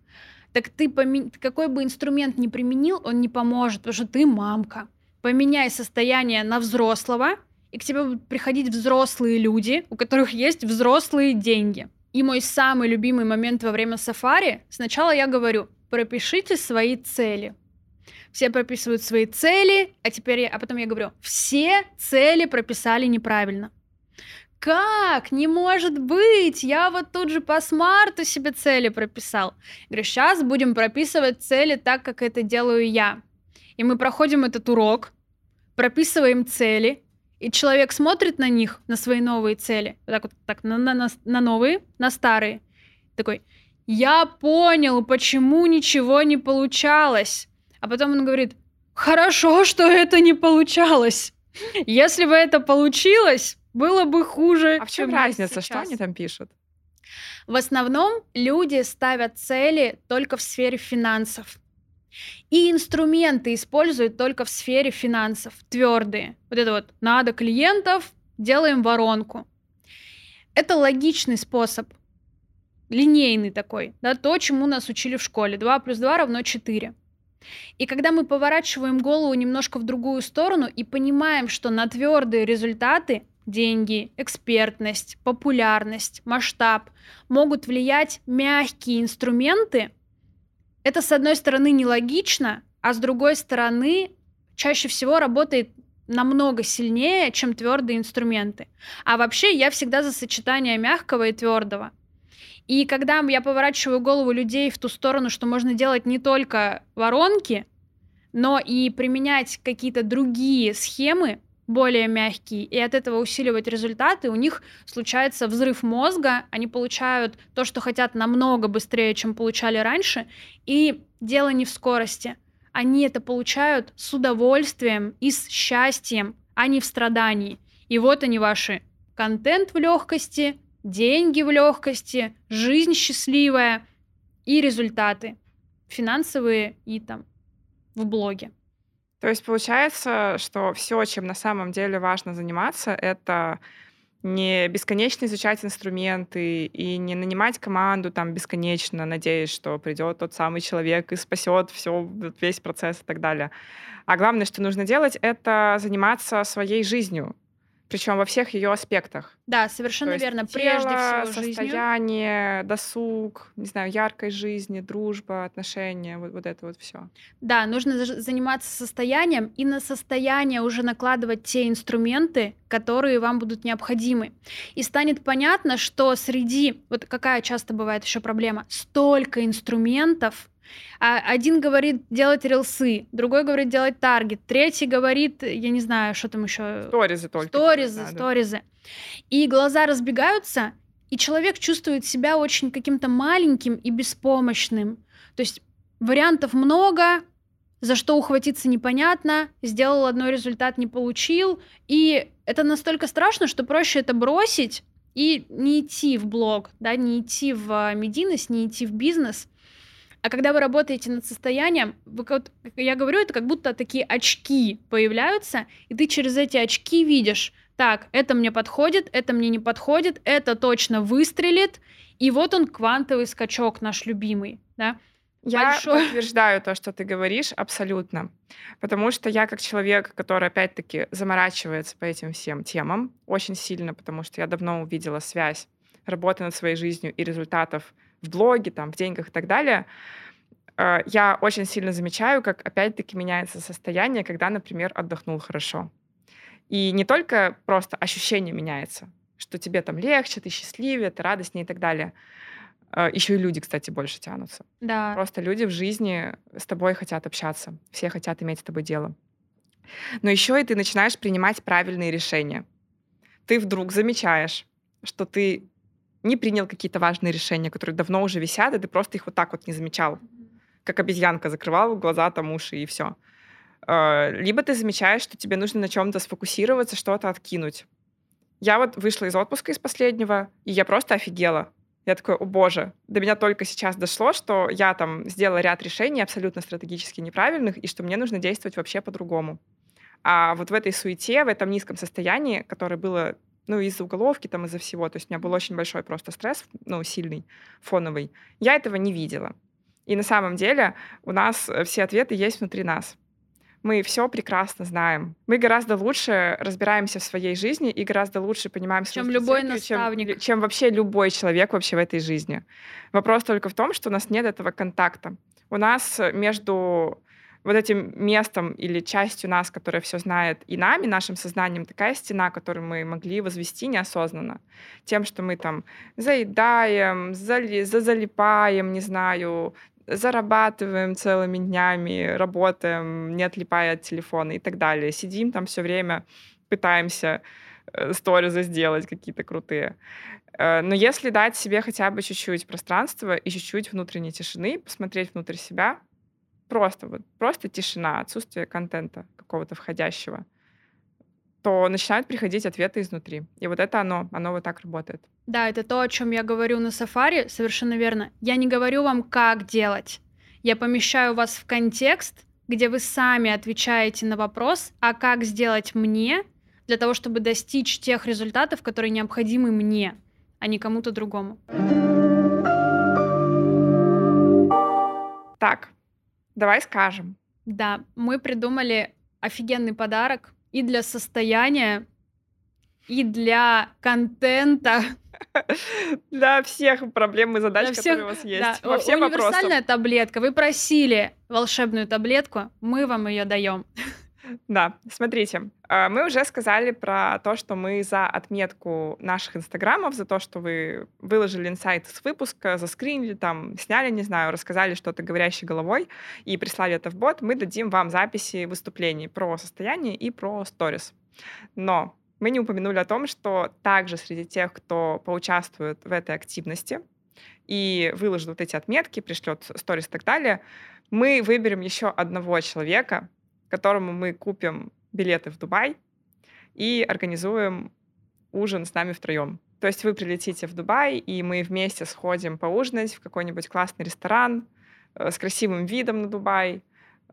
A: Так ты помен... какой бы инструмент ни применил, он не поможет, потому что ты мамка. Поменяй состояние на взрослого, и к тебе будут приходить взрослые люди, у которых есть взрослые деньги. И мой самый любимый момент во время сафари, сначала я говорю, пропишите свои цели. Все прописывают свои цели, а теперь я, а потом я говорю, все цели прописали неправильно. Как? Не может быть! Я вот тут же по смарту себе цели прописал. Говорю, сейчас будем прописывать цели так, как это делаю я. И мы проходим этот урок, прописываем цели, и человек смотрит на них, на свои новые цели, вот так вот так, на, на, на новые, на старые, такой, я понял, почему ничего не получалось. А потом он говорит, хорошо, что это не получалось. Если бы это получилось, было бы хуже.
B: А в чем разница, что они там пишут?
A: В основном люди ставят цели только в сфере финансов. И инструменты используют только в сфере финансов, твердые. Вот это вот, надо клиентов, делаем воронку. Это логичный способ, линейный такой, да, то, чему нас учили в школе. 2 плюс 2 равно 4. И когда мы поворачиваем голову немножко в другую сторону и понимаем, что на твердые результаты деньги, экспертность, популярность, масштаб могут влиять мягкие инструменты, это, с одной стороны, нелогично, а с другой стороны, чаще всего работает намного сильнее, чем твердые инструменты. А вообще я всегда за сочетание мягкого и твердого. И когда я поворачиваю голову людей в ту сторону, что можно делать не только воронки, но и применять какие-то другие схемы, более мягкие, и от этого усиливать результаты, у них случается взрыв мозга, они получают то, что хотят намного быстрее, чем получали раньше, и дело не в скорости. Они это получают с удовольствием и с счастьем, а не в страдании. И вот они ваши контент в легкости, деньги в легкости, жизнь счастливая и результаты финансовые и там в блоге.
B: То есть получается, что все, чем на самом деле важно заниматься, это не бесконечно изучать инструменты и не нанимать команду там бесконечно, надеясь, что придет тот самый человек и спасет все, весь процесс и так далее. А главное, что нужно делать, это заниматься своей жизнью, причем во всех ее аспектах.
A: Да, совершенно
B: То
A: верно.
B: Есть Прежде тело, всего состояние, жизнью. досуг, не знаю, яркой жизни, дружба, отношения, вот, вот это вот все.
A: Да, нужно заниматься состоянием и на состояние уже накладывать те инструменты, которые вам будут необходимы. И станет понятно, что среди, вот какая часто бывает еще проблема, столько инструментов, один говорит делать рилсы, другой говорит делать таргет, третий говорит, я не знаю, что там еще.
B: Сторизы только.
A: Сторизы, сторизы. И глаза разбегаются, и человек чувствует себя очень каким-то маленьким и беспомощным. То есть вариантов много, за что ухватиться непонятно, сделал одно, результат не получил, и это настолько страшно, что проще это бросить и не идти в блог, да, не идти в медийность, не идти в бизнес, а когда вы работаете над состоянием, вы, вот, я говорю, это как будто такие очки появляются, и ты через эти очки видишь, так, это мне подходит, это мне не подходит, это точно выстрелит, и вот он квантовый скачок наш любимый, да.
B: Я Большой. подтверждаю то, что ты говоришь, абсолютно. Потому что я как человек, который, опять-таки, заморачивается по этим всем темам очень сильно, потому что я давно увидела связь работы над своей жизнью и результатов в блоге, там, в деньгах и так далее, э, я очень сильно замечаю, как опять-таки меняется состояние, когда, например, отдохнул хорошо. И не только просто ощущение меняется, что тебе там легче, ты счастливее, ты радостнее и так далее. Э, Еще и люди, кстати, больше тянутся.
A: Да.
B: Просто люди в жизни с тобой хотят общаться, все хотят иметь с тобой дело. Но еще и ты начинаешь принимать правильные решения. Ты вдруг замечаешь, что ты не принял какие-то важные решения, которые давно уже висят, и ты просто их вот так вот не замечал. Как обезьянка закрывал глаза, там уши и все. А, либо ты замечаешь, что тебе нужно на чем-то сфокусироваться, что-то откинуть. Я вот вышла из отпуска из последнего, и я просто офигела. Я такой, о боже, до меня только сейчас дошло, что я там сделала ряд решений абсолютно стратегически неправильных, и что мне нужно действовать вообще по-другому. А вот в этой суете, в этом низком состоянии, которое было ну, из-за уголовки, там, из-за всего. То есть у меня был очень большой просто стресс, ну, сильный, фоновый. Я этого не видела. И на самом деле у нас э, все ответы есть внутри нас. Мы все прекрасно знаем. Мы гораздо лучше разбираемся в своей жизни и гораздо лучше понимаем
A: чем любой наставник,
B: чем, чем вообще любой человек вообще в этой жизни. Вопрос только в том, что у нас нет этого контакта. У нас между вот этим местом или частью нас, которая все знает, и нами, нашим сознанием, такая стена, которую мы могли возвести неосознанно. Тем, что мы там заедаем, зали, зазалипаем, не знаю, зарабатываем целыми днями, работаем, не отлипая от телефона и так далее. Сидим там все время, пытаемся э, сторизы сделать какие-то крутые. Э, но если дать себе хотя бы чуть-чуть пространства и чуть-чуть внутренней тишины, посмотреть внутрь себя, просто вот просто тишина, отсутствие контента какого-то входящего, то начинают приходить ответы изнутри. И вот это оно, оно вот так работает.
A: Да, это то, о чем я говорю на сафари, совершенно верно. Я не говорю вам, как делать. Я помещаю вас в контекст, где вы сами отвечаете на вопрос, а как сделать мне для того, чтобы достичь тех результатов, которые необходимы мне, а не кому-то другому.
B: Так, давай скажем.
A: Да, мы придумали офигенный подарок и для состояния, и для контента.
B: Для всех проблем и задач, всех, которые у вас есть.
A: Да. Во всех Универсальная вопросов. таблетка. Вы просили волшебную таблетку, мы вам ее даем.
B: Да, смотрите, а, мы уже сказали про то, что мы за отметку наших инстаграмов, за то, что вы выложили инсайт с выпуска, заскринили, там, сняли, не знаю, рассказали что-то говорящей головой и прислали это в бот, мы дадим вам записи выступлений про состояние и про сторис. Но мы не упомянули о том, что также среди тех, кто поучаствует в этой активности и выложит вот эти отметки, пришлет сторис и так далее, мы выберем еще одного человека, которому мы купим билеты в Дубай и организуем ужин с нами втроем. То есть вы прилетите в Дубай, и мы вместе сходим поужинать в какой-нибудь классный ресторан э, с красивым видом на Дубай,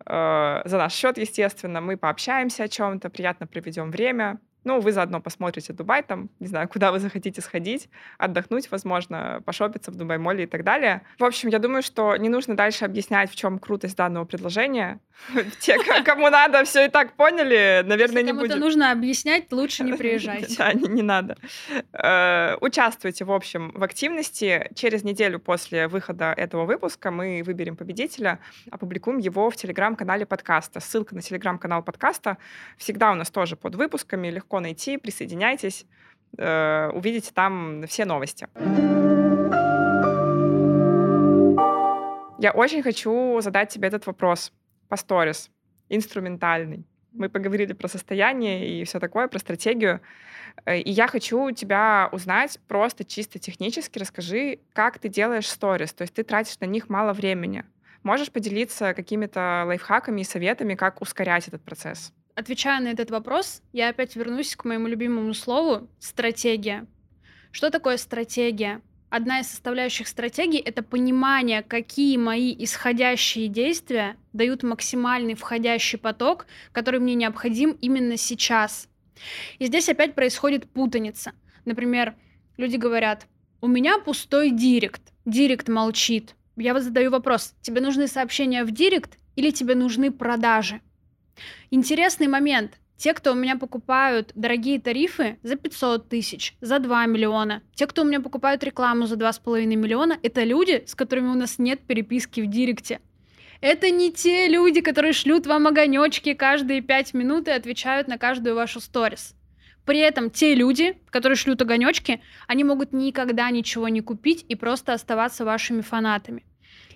B: э, за наш счет, естественно. Мы пообщаемся о чем-то, приятно проведем время, ну, вы заодно посмотрите Дубай, там, не знаю, куда вы захотите сходить, отдохнуть, возможно, пошопиться в Дубай-моле и так далее. В общем, я думаю, что не нужно дальше объяснять, в чем крутость данного предложения. Те, кому надо, все и так поняли, наверное, не будет.
A: кому-то нужно объяснять, лучше не приезжайте.
B: Да, не надо. Э, участвуйте, в общем, в активности. Через неделю после выхода этого выпуска мы выберем победителя, опубликуем его в телеграм-канале подкаста. Ссылка на телеграм-канал подкаста всегда у нас тоже под выпусками, легко легко найти, присоединяйтесь, э, увидите там все новости. Я очень хочу задать тебе этот вопрос по сторис, инструментальный. Мы поговорили про состояние и все такое, про стратегию. Э, и я хочу тебя узнать просто чисто технически. Расскажи, как ты делаешь сторис. То есть ты тратишь на них мало времени. Можешь поделиться какими-то лайфхаками и советами, как ускорять этот процесс?
A: Отвечая на этот вопрос, я опять вернусь к моему любимому слову — стратегия. Что такое стратегия? Одна из составляющих стратегии — это понимание, какие мои исходящие действия дают максимальный входящий поток, который мне необходим именно сейчас. И здесь опять происходит путаница. Например, люди говорят, у меня пустой директ, директ молчит. Я вот задаю вопрос, тебе нужны сообщения в директ или тебе нужны продажи? Интересный момент. Те, кто у меня покупают дорогие тарифы за 500 тысяч, за 2 миллиона, те, кто у меня покупают рекламу за 2,5 миллиона, это люди, с которыми у нас нет переписки в директе. Это не те люди, которые шлют вам огонечки каждые 5 минут и отвечают на каждую вашу сторис. При этом те люди, которые шлют огонечки, они могут никогда ничего не купить и просто оставаться вашими фанатами.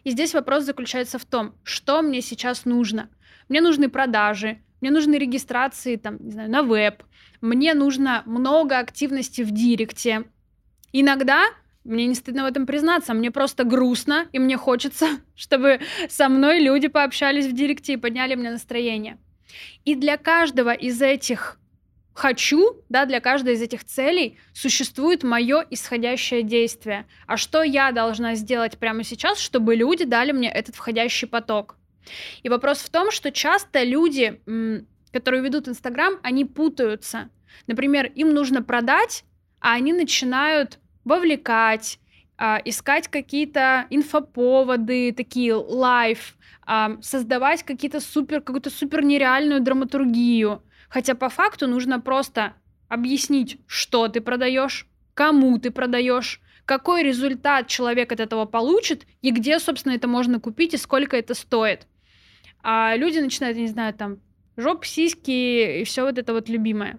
A: И здесь вопрос заключается в том, что мне сейчас нужно – мне нужны продажи, мне нужны регистрации там, не знаю, на веб, мне нужно много активности в директе. Иногда мне не стыдно в этом признаться, мне просто грустно, и мне хочется, чтобы со мной люди пообщались в директе и подняли мне настроение. И для каждого из этих хочу, да, для каждой из этих целей существует мое исходящее действие. А что я должна сделать прямо сейчас, чтобы люди дали мне этот входящий поток? И вопрос в том, что часто люди, которые ведут Инстаграм, они путаются. Например, им нужно продать, а они начинают вовлекать, а, искать какие-то инфоповоды, такие live, а, создавать какие-то супер, какую-то супер нереальную драматургию. Хотя по факту нужно просто объяснить, что ты продаешь, кому ты продаешь, какой результат человек от этого получит и где, собственно, это можно купить и сколько это стоит. А люди начинают, я не знаю, там, жоп, сиськи и все вот это вот любимое.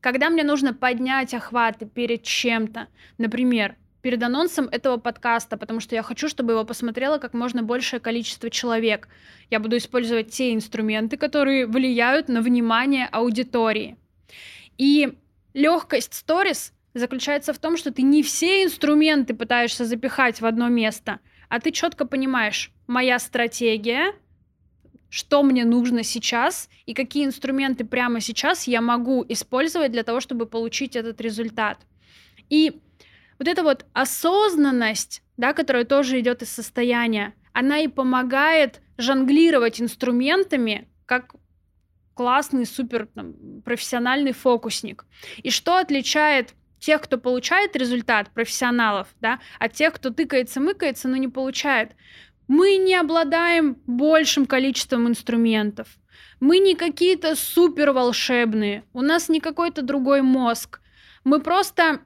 A: Когда мне нужно поднять охваты перед чем-то, например, перед анонсом этого подкаста, потому что я хочу, чтобы его посмотрело как можно большее количество человек. Я буду использовать те инструменты, которые влияют на внимание аудитории. И легкость сторис заключается в том, что ты не все инструменты пытаешься запихать в одно место, а ты четко понимаешь, моя стратегия, что мне нужно сейчас и какие инструменты прямо сейчас я могу использовать для того, чтобы получить этот результат. И вот эта вот осознанность, да, которая тоже идет из состояния, она и помогает жонглировать инструментами, как классный, супер там, профессиональный фокусник. И что отличает тех, кто получает результат, профессионалов, да, от тех, кто тыкается-мыкается, но не получает? Мы не обладаем большим количеством инструментов. Мы не какие-то супер волшебные. У нас не какой-то другой мозг. Мы просто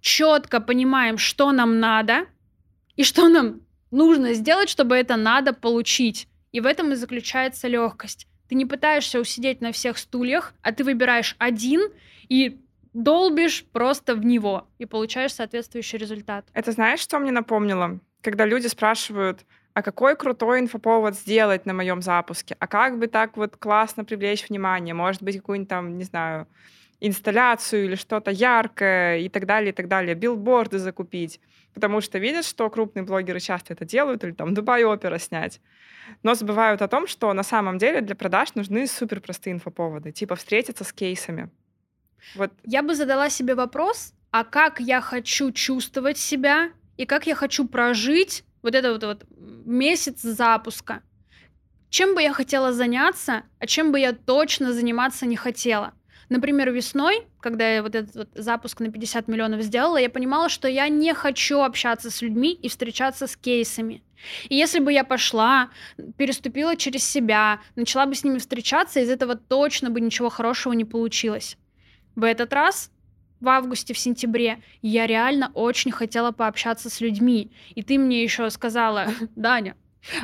A: четко понимаем, что нам надо и что нам нужно сделать, чтобы это надо получить. И в этом и заключается легкость. Ты не пытаешься усидеть на всех стульях, а ты выбираешь один и долбишь просто в него и получаешь соответствующий результат.
B: Это знаешь, что мне напомнило? Когда люди спрашивают, а какой крутой инфоповод сделать на моем запуске? А как бы так вот классно привлечь внимание? Может быть, какую-нибудь там, не знаю, инсталляцию или что-то яркое и так далее, и так далее, билборды закупить, потому что видят, что крупные блогеры часто это делают, или там Дубай опера снять, но забывают о том, что на самом деле для продаж нужны супер простые инфоповоды, типа встретиться с кейсами.
A: Вот. Я бы задала себе вопрос, а как я хочу чувствовать себя и как я хочу прожить вот этот вот, вот месяц запуска. Чем бы я хотела заняться, а чем бы я точно заниматься не хотела. Например, весной, когда я вот этот вот запуск на 50 миллионов сделала, я понимала, что я не хочу общаться с людьми и встречаться с кейсами. И если бы я пошла, переступила через себя, начала бы с ними встречаться, из этого точно бы ничего хорошего не получилось. В этот раз в августе, в сентябре, я реально очень хотела пообщаться с людьми. И ты мне еще сказала, Даня,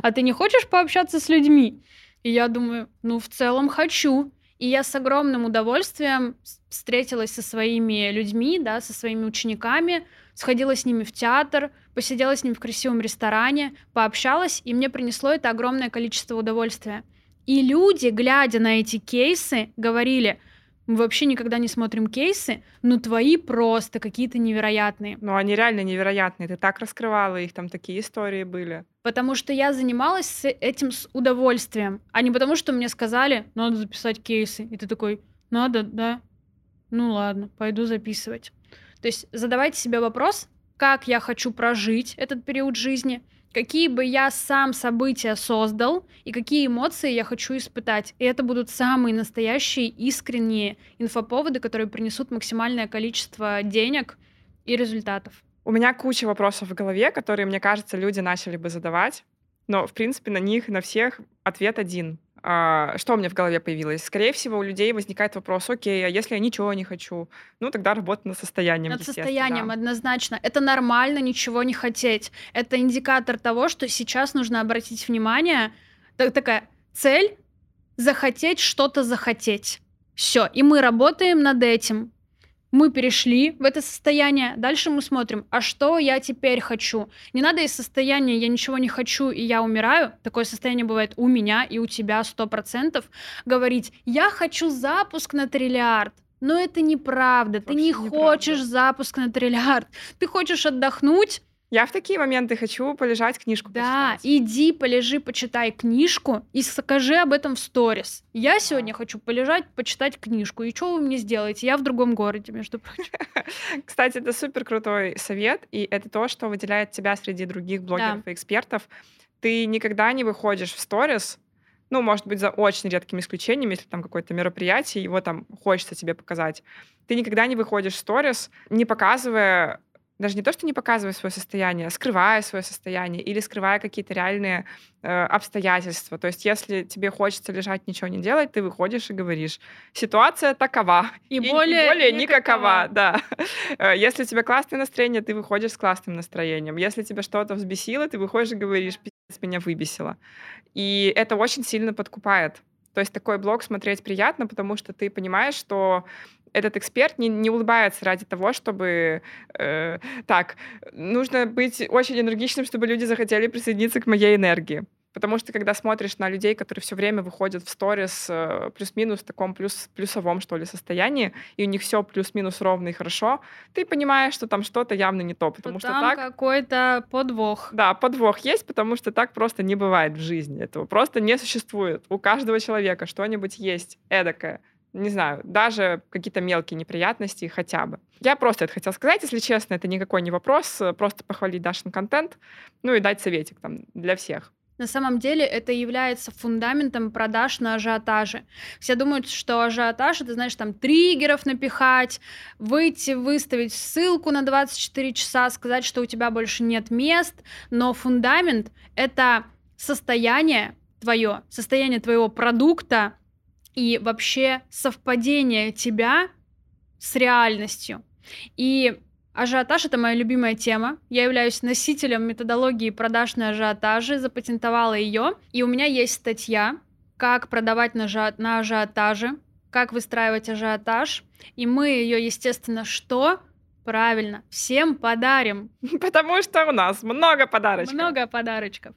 A: а ты не хочешь пообщаться с людьми? И я думаю, ну, в целом хочу. И я с огромным удовольствием встретилась со своими людьми, да, со своими учениками, сходила с ними в театр, посидела с ними в красивом ресторане, пообщалась, и мне принесло это огромное количество удовольствия. И люди, глядя на эти кейсы, говорили, мы вообще никогда не смотрим кейсы, но твои просто какие-то невероятные.
B: Ну, они реально невероятные. Ты так раскрывала их, там такие истории были.
A: Потому что я занималась этим с удовольствием, а не потому, что мне сказали, надо записать кейсы. И ты такой, надо, да? Ну ладно, пойду записывать. То есть задавайте себе вопрос, как я хочу прожить этот период жизни, какие бы я сам события создал и какие эмоции я хочу испытать. И это будут самые настоящие, искренние инфоповоды, которые принесут максимальное количество денег и результатов.
B: У меня куча вопросов в голове, которые, мне кажется, люди начали бы задавать. Но, в принципе, на них, на всех ответ один. А, что у меня в голове появилось? Скорее всего, у людей возникает вопрос, окей, а если я ничего не хочу? Ну, тогда работать над состоянием.
A: Над состоянием, однозначно. Это нормально ничего не хотеть. Это индикатор того, что сейчас нужно обратить внимание. Так, такая цель — захотеть что-то захотеть. Все, и мы работаем над этим мы перешли в это состояние, дальше мы смотрим, а что я теперь хочу. Не надо из состояния «я ничего не хочу и я умираю», такое состояние бывает у меня и у тебя сто процентов, говорить «я хочу запуск на триллиард», но это неправда. Вообще Ты не неправда. хочешь запуск на триллиард. Ты хочешь отдохнуть,
B: я в такие моменты хочу полежать, книжку
A: Да, почитать. иди, полежи, почитай книжку и скажи об этом в сторис. Я сегодня хочу полежать, почитать книжку. И что вы мне сделаете? Я в другом городе, между прочим.
B: Кстати, это супер крутой совет, и это то, что выделяет тебя среди других блогеров да. и экспертов. Ты никогда не выходишь в сторис, ну, может быть, за очень редкими исключениями, если там какое-то мероприятие, его там хочется тебе показать. Ты никогда не выходишь в сторис, не показывая даже не то, что не показывая свое состояние, а скрывая свое состояние или скрывая какие-то реальные э, обстоятельства. То есть, если тебе хочется лежать, ничего не делать, ты выходишь и говоришь, ситуация такова.
A: И, и более, и более
B: никакова. Да. Э, если у тебя классное настроение, ты выходишь с классным настроением. Если тебя что-то взбесило, ты выходишь и говоришь, пиздец, меня выбесило. И это очень сильно подкупает. То есть такой блог смотреть приятно, потому что ты понимаешь, что этот эксперт не, не улыбается ради того, чтобы... Э, так, нужно быть очень энергичным, чтобы люди захотели присоединиться к моей энергии. Потому что когда смотришь на людей, которые все время выходят в сторис э, плюс-минус в таком плюс, плюсовом, что ли, состоянии, и у них все плюс-минус ровно и хорошо, ты понимаешь, что там что-то явно не то, потому что,
A: что
B: так...
A: какой-то подвох.
B: Да, подвох есть, потому что так просто не бывает в жизни. Этого просто не существует. У каждого человека что-нибудь есть эдакое не знаю, даже какие-то мелкие неприятности хотя бы. Я просто это хотела сказать, если честно, это никакой не вопрос, э, просто похвалить Дашин контент, ну и дать советик там для всех.
A: На самом деле это является фундаментом продаж на ажиотаже. Все думают, что ажиотаж это, знаешь, там триггеров напихать, выйти, выставить ссылку на 24 часа, сказать, что у тебя больше нет мест, но фундамент это состояние твое, состояние твоего продукта и вообще совпадение тебя с реальностью. И Ажиотаж — это моя любимая тема. Я являюсь носителем методологии продаж на ажиотаже, запатентовала ее. И у меня есть статья «Как продавать на, жа- на ажиотаже», «Как выстраивать ажиотаж». И мы ее, естественно, что? Правильно, всем подарим.
B: Потому что у нас много подарочков.
A: Много подарочков.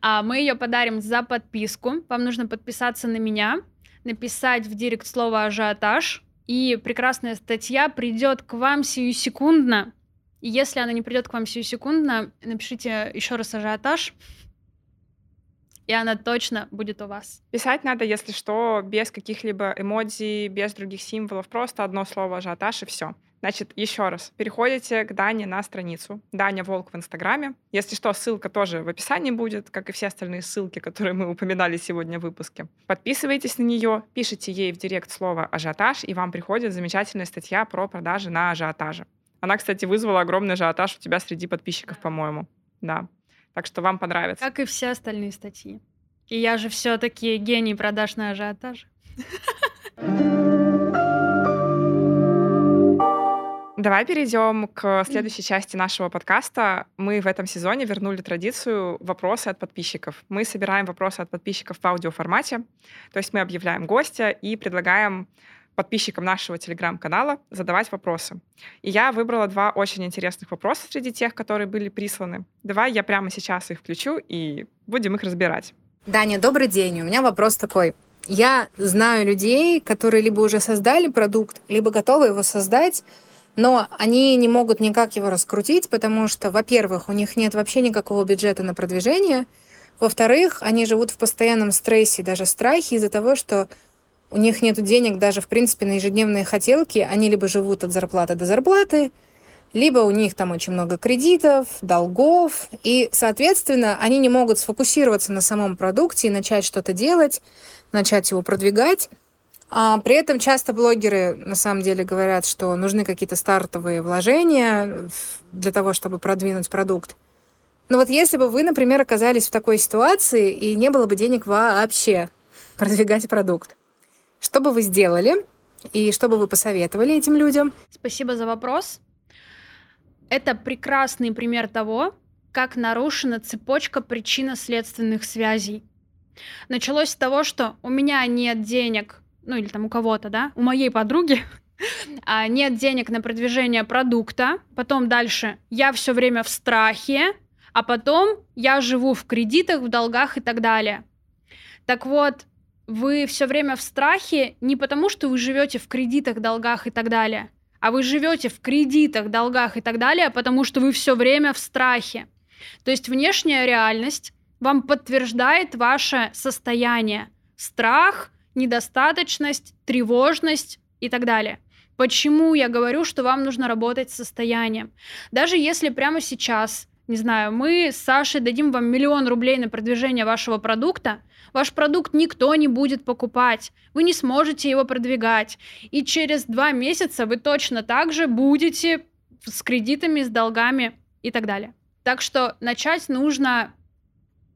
A: А мы ее подарим за подписку. Вам нужно подписаться на меня, написать в директ слово ажиотаж, и прекрасная статья придет к вам сию секундно. И если она не придет к вам сию секундно, напишите еще раз ажиотаж, и она точно будет у вас.
B: Писать надо, если что, без каких-либо эмодзий, без других символов, просто одно слово ажиотаж и все. Значит, еще раз, переходите к Дане на страницу. Даня Волк в Инстаграме. Если что, ссылка тоже в описании будет, как и все остальные ссылки, которые мы упоминали сегодня в выпуске. Подписывайтесь на нее, пишите ей в директ слово «ажиотаж», и вам приходит замечательная статья про продажи на ажиотаже. Она, кстати, вызвала огромный ажиотаж у тебя среди подписчиков, по-моему. Да. Так что вам понравится.
A: Как и все остальные статьи. И я же все-таки гений продаж на ажиотаже.
B: Давай перейдем к следующей части нашего подкаста. Мы в этом сезоне вернули традицию вопросы от подписчиков. Мы собираем вопросы от подписчиков в аудиоформате. То есть мы объявляем гостя и предлагаем подписчикам нашего телеграм-канала задавать вопросы. И я выбрала два очень интересных вопроса среди тех, которые были присланы. Давай я прямо сейчас их включу и будем их разбирать.
D: Даня, добрый день. У меня вопрос такой. Я знаю людей, которые либо уже создали продукт, либо готовы его создать, но они не могут никак его раскрутить, потому что, во-первых, у них нет вообще никакого бюджета на продвижение, во-вторых, они живут в постоянном стрессе, даже страхе из-за того, что у них нет денег даже, в принципе, на ежедневные хотелки, они либо живут от зарплаты до зарплаты, либо у них там очень много кредитов, долгов, и, соответственно, они не могут сфокусироваться на самом продукте и начать что-то делать, начать его продвигать, а при этом часто блогеры на самом деле говорят, что нужны какие-то стартовые вложения для того, чтобы продвинуть продукт. Но вот если бы вы, например, оказались в такой ситуации и не было бы денег вообще продвигать продукт, что бы вы сделали и что бы вы посоветовали этим людям?
A: Спасибо за вопрос. Это прекрасный пример того, как нарушена цепочка причинно-следственных связей. Началось с того, что у меня нет денег ну или там у кого-то, да, у моей подруги а, нет денег на продвижение продукта, потом дальше я все время в страхе, а потом я живу в кредитах, в долгах и так далее. Так вот, вы все время в страхе не потому, что вы живете в кредитах, долгах и так далее, а вы живете в кредитах, долгах и так далее, потому что вы все время в страхе. То есть внешняя реальность вам подтверждает ваше состояние. Страх недостаточность, тревожность и так далее. Почему я говорю, что вам нужно работать с состоянием? Даже если прямо сейчас, не знаю, мы с Сашей дадим вам миллион рублей на продвижение вашего продукта, ваш продукт никто не будет покупать, вы не сможете его продвигать, и через два месяца вы точно так же будете с кредитами, с долгами и так далее. Так что начать нужно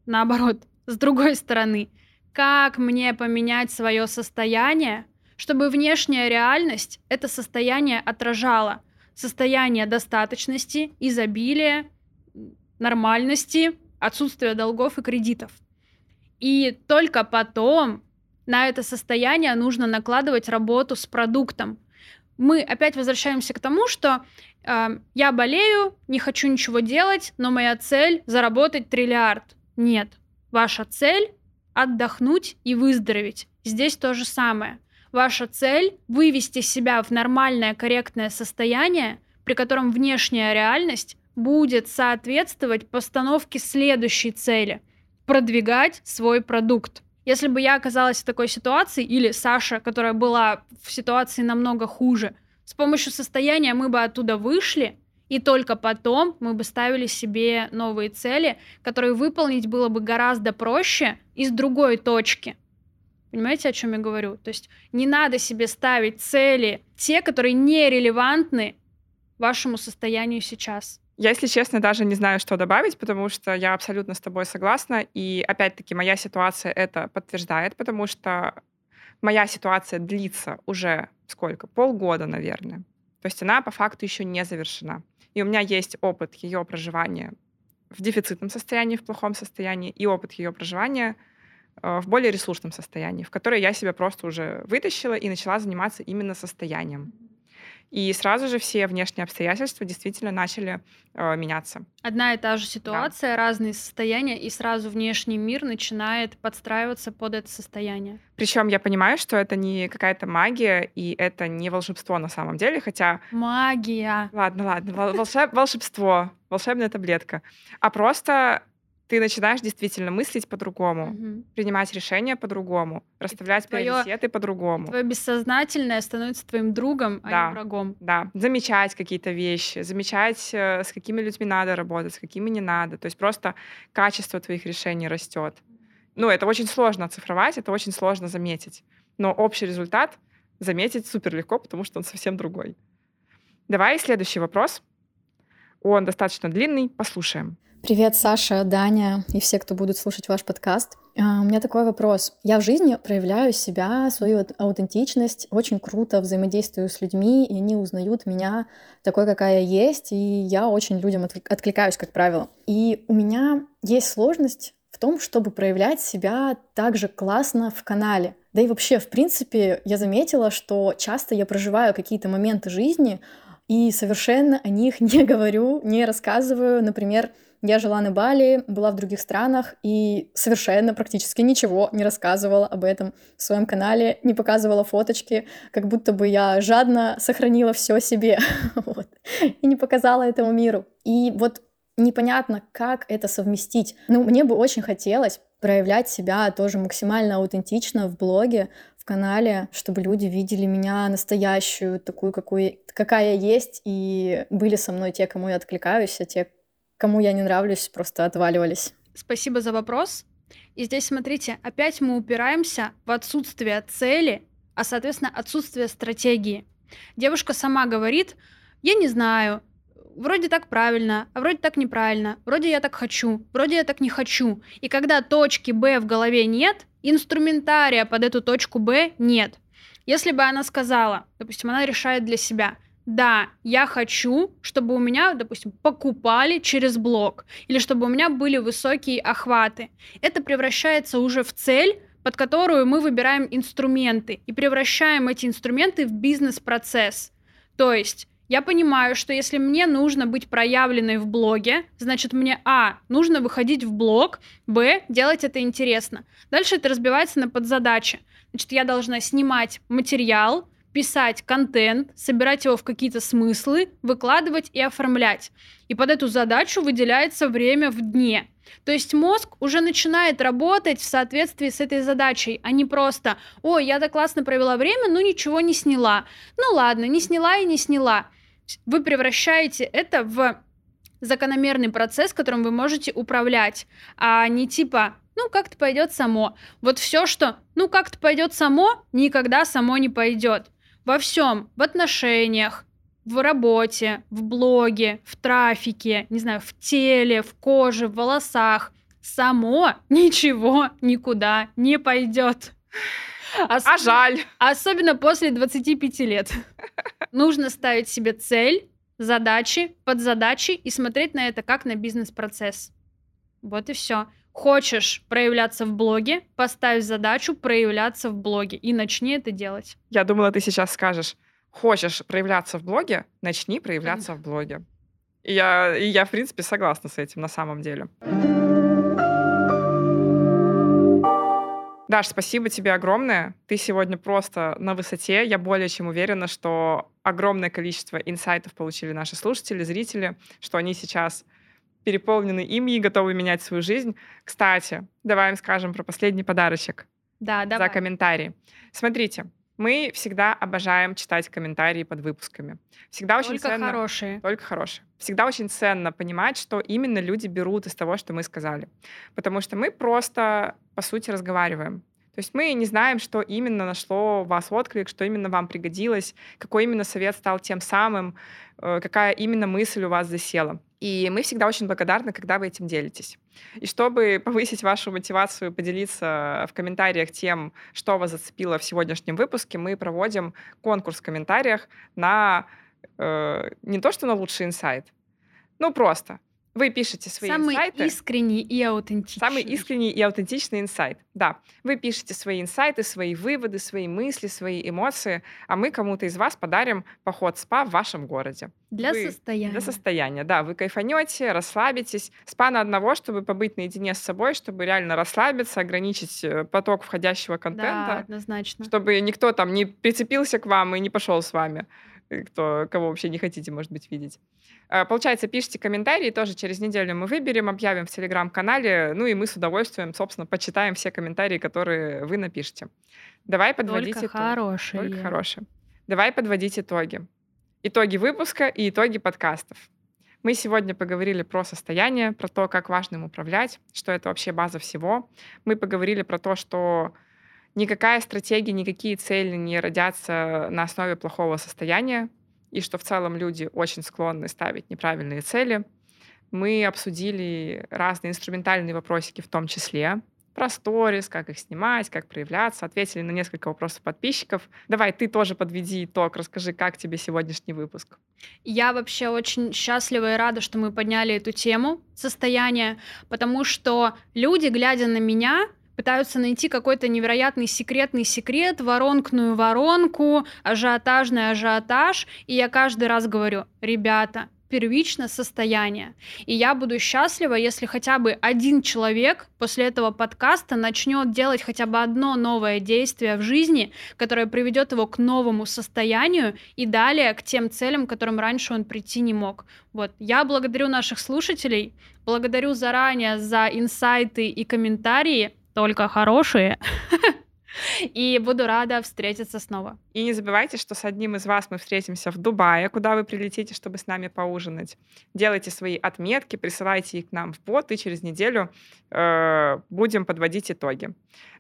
A: наоборот, с другой стороны как мне поменять свое состояние, чтобы внешняя реальность это состояние отражала. Состояние достаточности, изобилия, нормальности, отсутствия долгов и кредитов. И только потом на это состояние нужно накладывать работу с продуктом. Мы опять возвращаемся к тому, что э, я болею, не хочу ничего делать, но моя цель заработать триллиард. Нет, Ваша цель — отдохнуть и выздороветь. Здесь то же самое. Ваша цель — вывести себя в нормальное, корректное состояние, при котором внешняя реальность будет соответствовать постановке следующей цели — продвигать свой продукт. Если бы я оказалась в такой ситуации, или Саша, которая была в ситуации намного хуже, с помощью состояния мы бы оттуда вышли, и только потом мы бы ставили себе новые цели, которые выполнить было бы гораздо проще из другой точки. Понимаете, о чем я говорю? То есть не надо себе ставить цели, те, которые нерелевантны вашему состоянию сейчас.
B: Я, если честно, даже не знаю, что добавить, потому что я абсолютно с тобой согласна. И опять-таки моя ситуация это подтверждает, потому что моя ситуация длится уже сколько? Полгода, наверное. То есть она по факту еще не завершена. И у меня есть опыт ее проживания в дефицитном состоянии, в плохом состоянии, и опыт ее проживания э, в более ресурсном состоянии, в которое я себя просто уже вытащила и начала заниматься именно состоянием. И сразу же все внешние обстоятельства действительно начали э, меняться.
A: Одна и та же ситуация, да. разные состояния, и сразу внешний мир начинает подстраиваться под это состояние.
B: Причем я понимаю, что это не какая-то магия, и это не волшебство на самом деле, хотя...
A: Магия.
B: Ладно, ладно, волшеб... волшебство, волшебная таблетка. А просто ты начинаешь действительно мыслить по-другому, угу. принимать решения по-другому, расставлять твое, приоритеты по-другому.
A: Твое бессознательное становится твоим другом, а
B: да,
A: не врагом.
B: Да, замечать какие-то вещи, замечать, э, с какими людьми надо работать, с какими не надо. То есть просто качество твоих решений растет. Ну, это очень сложно оцифровать, это очень сложно заметить. Но общий результат заметить супер легко, потому что он совсем другой. Давай следующий вопрос. Он достаточно длинный, послушаем.
E: Привет, Саша, Даня и все, кто будут слушать ваш подкаст. А, у меня такой вопрос. Я в жизни проявляю себя, свою аутентичность, очень круто взаимодействую с людьми, и они узнают меня такой, какая я есть, и я очень людям откликаюсь, как правило. И у меня есть сложность в том, чтобы проявлять себя также классно в канале. Да и вообще, в принципе, я заметила, что часто я проживаю какие-то моменты жизни, и совершенно о них не говорю, не рассказываю. Например, я жила на Бали, была в других странах и совершенно практически ничего не рассказывала об этом в своем канале, не показывала фоточки, как будто бы я жадно сохранила все себе вот, и не показала этому миру. И вот непонятно, как это совместить. Ну, мне бы очень хотелось проявлять себя тоже максимально аутентично в блоге, в канале, чтобы люди видели меня настоящую, такую, какую, какая я есть, и были со мной те, кому я откликаюсь, а те, кому я не нравлюсь, просто отваливались.
A: Спасибо за вопрос. И здесь, смотрите, опять мы упираемся в отсутствие цели, а, соответственно, отсутствие стратегии. Девушка сама говорит, я не знаю, вроде так правильно, а вроде так неправильно, вроде я так хочу, вроде я так не хочу. И когда точки Б в голове нет, инструментария под эту точку Б нет. Если бы она сказала, допустим, она решает для себя – да, я хочу, чтобы у меня, допустим, покупали через блог, или чтобы у меня были высокие охваты. Это превращается уже в цель, под которую мы выбираем инструменты и превращаем эти инструменты в бизнес-процесс. То есть я понимаю, что если мне нужно быть проявленной в блоге, значит мне А. нужно выходить в блог, Б. делать это интересно. Дальше это разбивается на подзадачи. Значит, я должна снимать материал, писать контент, собирать его в какие-то смыслы, выкладывать и оформлять. И под эту задачу выделяется время в дне. То есть мозг уже начинает работать в соответствии с этой задачей, а не просто «Ой, я так классно провела время, но ничего не сняла». Ну ладно, не сняла и не сняла. Вы превращаете это в закономерный процесс, которым вы можете управлять, а не типа ну, как-то пойдет само. Вот все, что, ну, как-то пойдет само, никогда само не пойдет. Во всем, в отношениях, в работе, в блоге, в трафике, не знаю, в теле, в коже, в волосах. Само ничего никуда не пойдет.
B: Ос... А жаль.
A: Особенно после 25 лет. Нужно ставить себе цель, задачи, подзадачи и смотреть на это как на бизнес-процесс. Вот и все. Хочешь проявляться в блоге, поставь задачу проявляться в блоге и начни это делать.
B: Я думала, ты сейчас скажешь, хочешь проявляться в блоге, начни проявляться в блоге. И я, и я, в принципе, согласна с этим на самом деле. Даш, спасибо тебе огромное. Ты сегодня просто на высоте. Я более чем уверена, что огромное количество инсайтов получили наши слушатели, зрители, что они сейчас переполнены ими и готовы менять свою жизнь. Кстати, давай им скажем про последний подарочек.
A: Да, давай.
B: За комментарий. Смотрите, мы всегда обожаем читать комментарии под выпусками. Всегда
A: только
B: очень ценно...
A: хорошие.
B: Только хорошие. Всегда очень ценно понимать, что именно люди берут из того, что мы сказали. Потому что мы просто, по сути, разговариваем. То есть мы не знаем, что именно нашло вас отклик, что именно вам пригодилось, какой именно совет стал тем самым, э, какая именно мысль у вас засела. И мы всегда очень благодарны, когда вы этим делитесь. И чтобы повысить вашу мотивацию поделиться в комментариях тем, что вас зацепило в сегодняшнем выпуске, мы проводим конкурс в комментариях на э, не то, что на лучший инсайт, ну просто вы пишете свои
A: Самый
B: инсайты.
A: Самый искренний и аутентичный.
B: Самый искренний и аутентичный инсайт. Да. Вы пишете свои инсайты, свои выводы, свои мысли, свои эмоции, а мы кому-то из вас подарим поход спа в вашем городе.
A: Для
B: вы,
A: состояния.
B: Для состояния, да. Вы кайфанете, расслабитесь. Спа на одного, чтобы побыть наедине с собой, чтобы реально расслабиться, ограничить э, поток входящего контента.
A: Да, однозначно.
B: Чтобы никто там не прицепился к вам и не пошел с вами кто, кого вообще не хотите, может быть, видеть. А, получается, пишите комментарии, тоже через неделю мы выберем, объявим в Телеграм-канале, ну и мы с удовольствием, собственно, почитаем все комментарии, которые вы напишете. Давай подводить
A: Только
B: итоги.
A: хорошие.
B: Только хорошие. Давай подводить итоги. Итоги выпуска и итоги подкастов. Мы сегодня поговорили про состояние, про то, как важно им управлять, что это вообще база всего. Мы поговорили про то, что никакая стратегия, никакие цели не родятся на основе плохого состояния, и что в целом люди очень склонны ставить неправильные цели. Мы обсудили разные инструментальные вопросики в том числе, про сторис, как их снимать, как проявляться, ответили на несколько вопросов подписчиков. Давай, ты тоже подведи итог, расскажи, как тебе сегодняшний выпуск.
A: Я вообще очень счастлива и рада, что мы подняли эту тему состояния, потому что люди, глядя на меня, пытаются найти какой-то невероятный секретный секрет, воронкную воронку, ажиотажный ажиотаж. И я каждый раз говорю, ребята, первично состояние. И я буду счастлива, если хотя бы один человек после этого подкаста начнет делать хотя бы одно новое действие в жизни, которое приведет его к новому состоянию и далее к тем целям, к которым раньше он прийти не мог. Вот. Я благодарю наших слушателей, благодарю заранее за инсайты и комментарии только хорошие. И буду рада встретиться снова.
B: И не забывайте, что с одним из вас мы встретимся в Дубае, куда вы прилетите, чтобы с нами поужинать. Делайте свои отметки, присылайте их к нам в бот, и через неделю э, будем подводить итоги.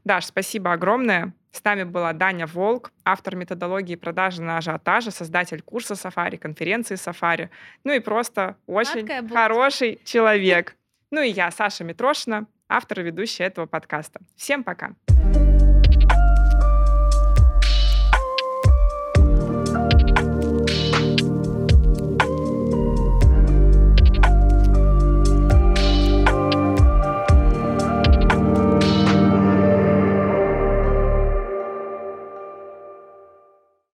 B: Даш, спасибо огромное. С нами была Даня Волк, автор методологии продажи на ажиотаже, создатель курса Сафари, конференции Сафари. Ну и просто очень хороший человек. Ну и я, Саша Митрошина, автор и ведущая этого подкаста. Всем пока!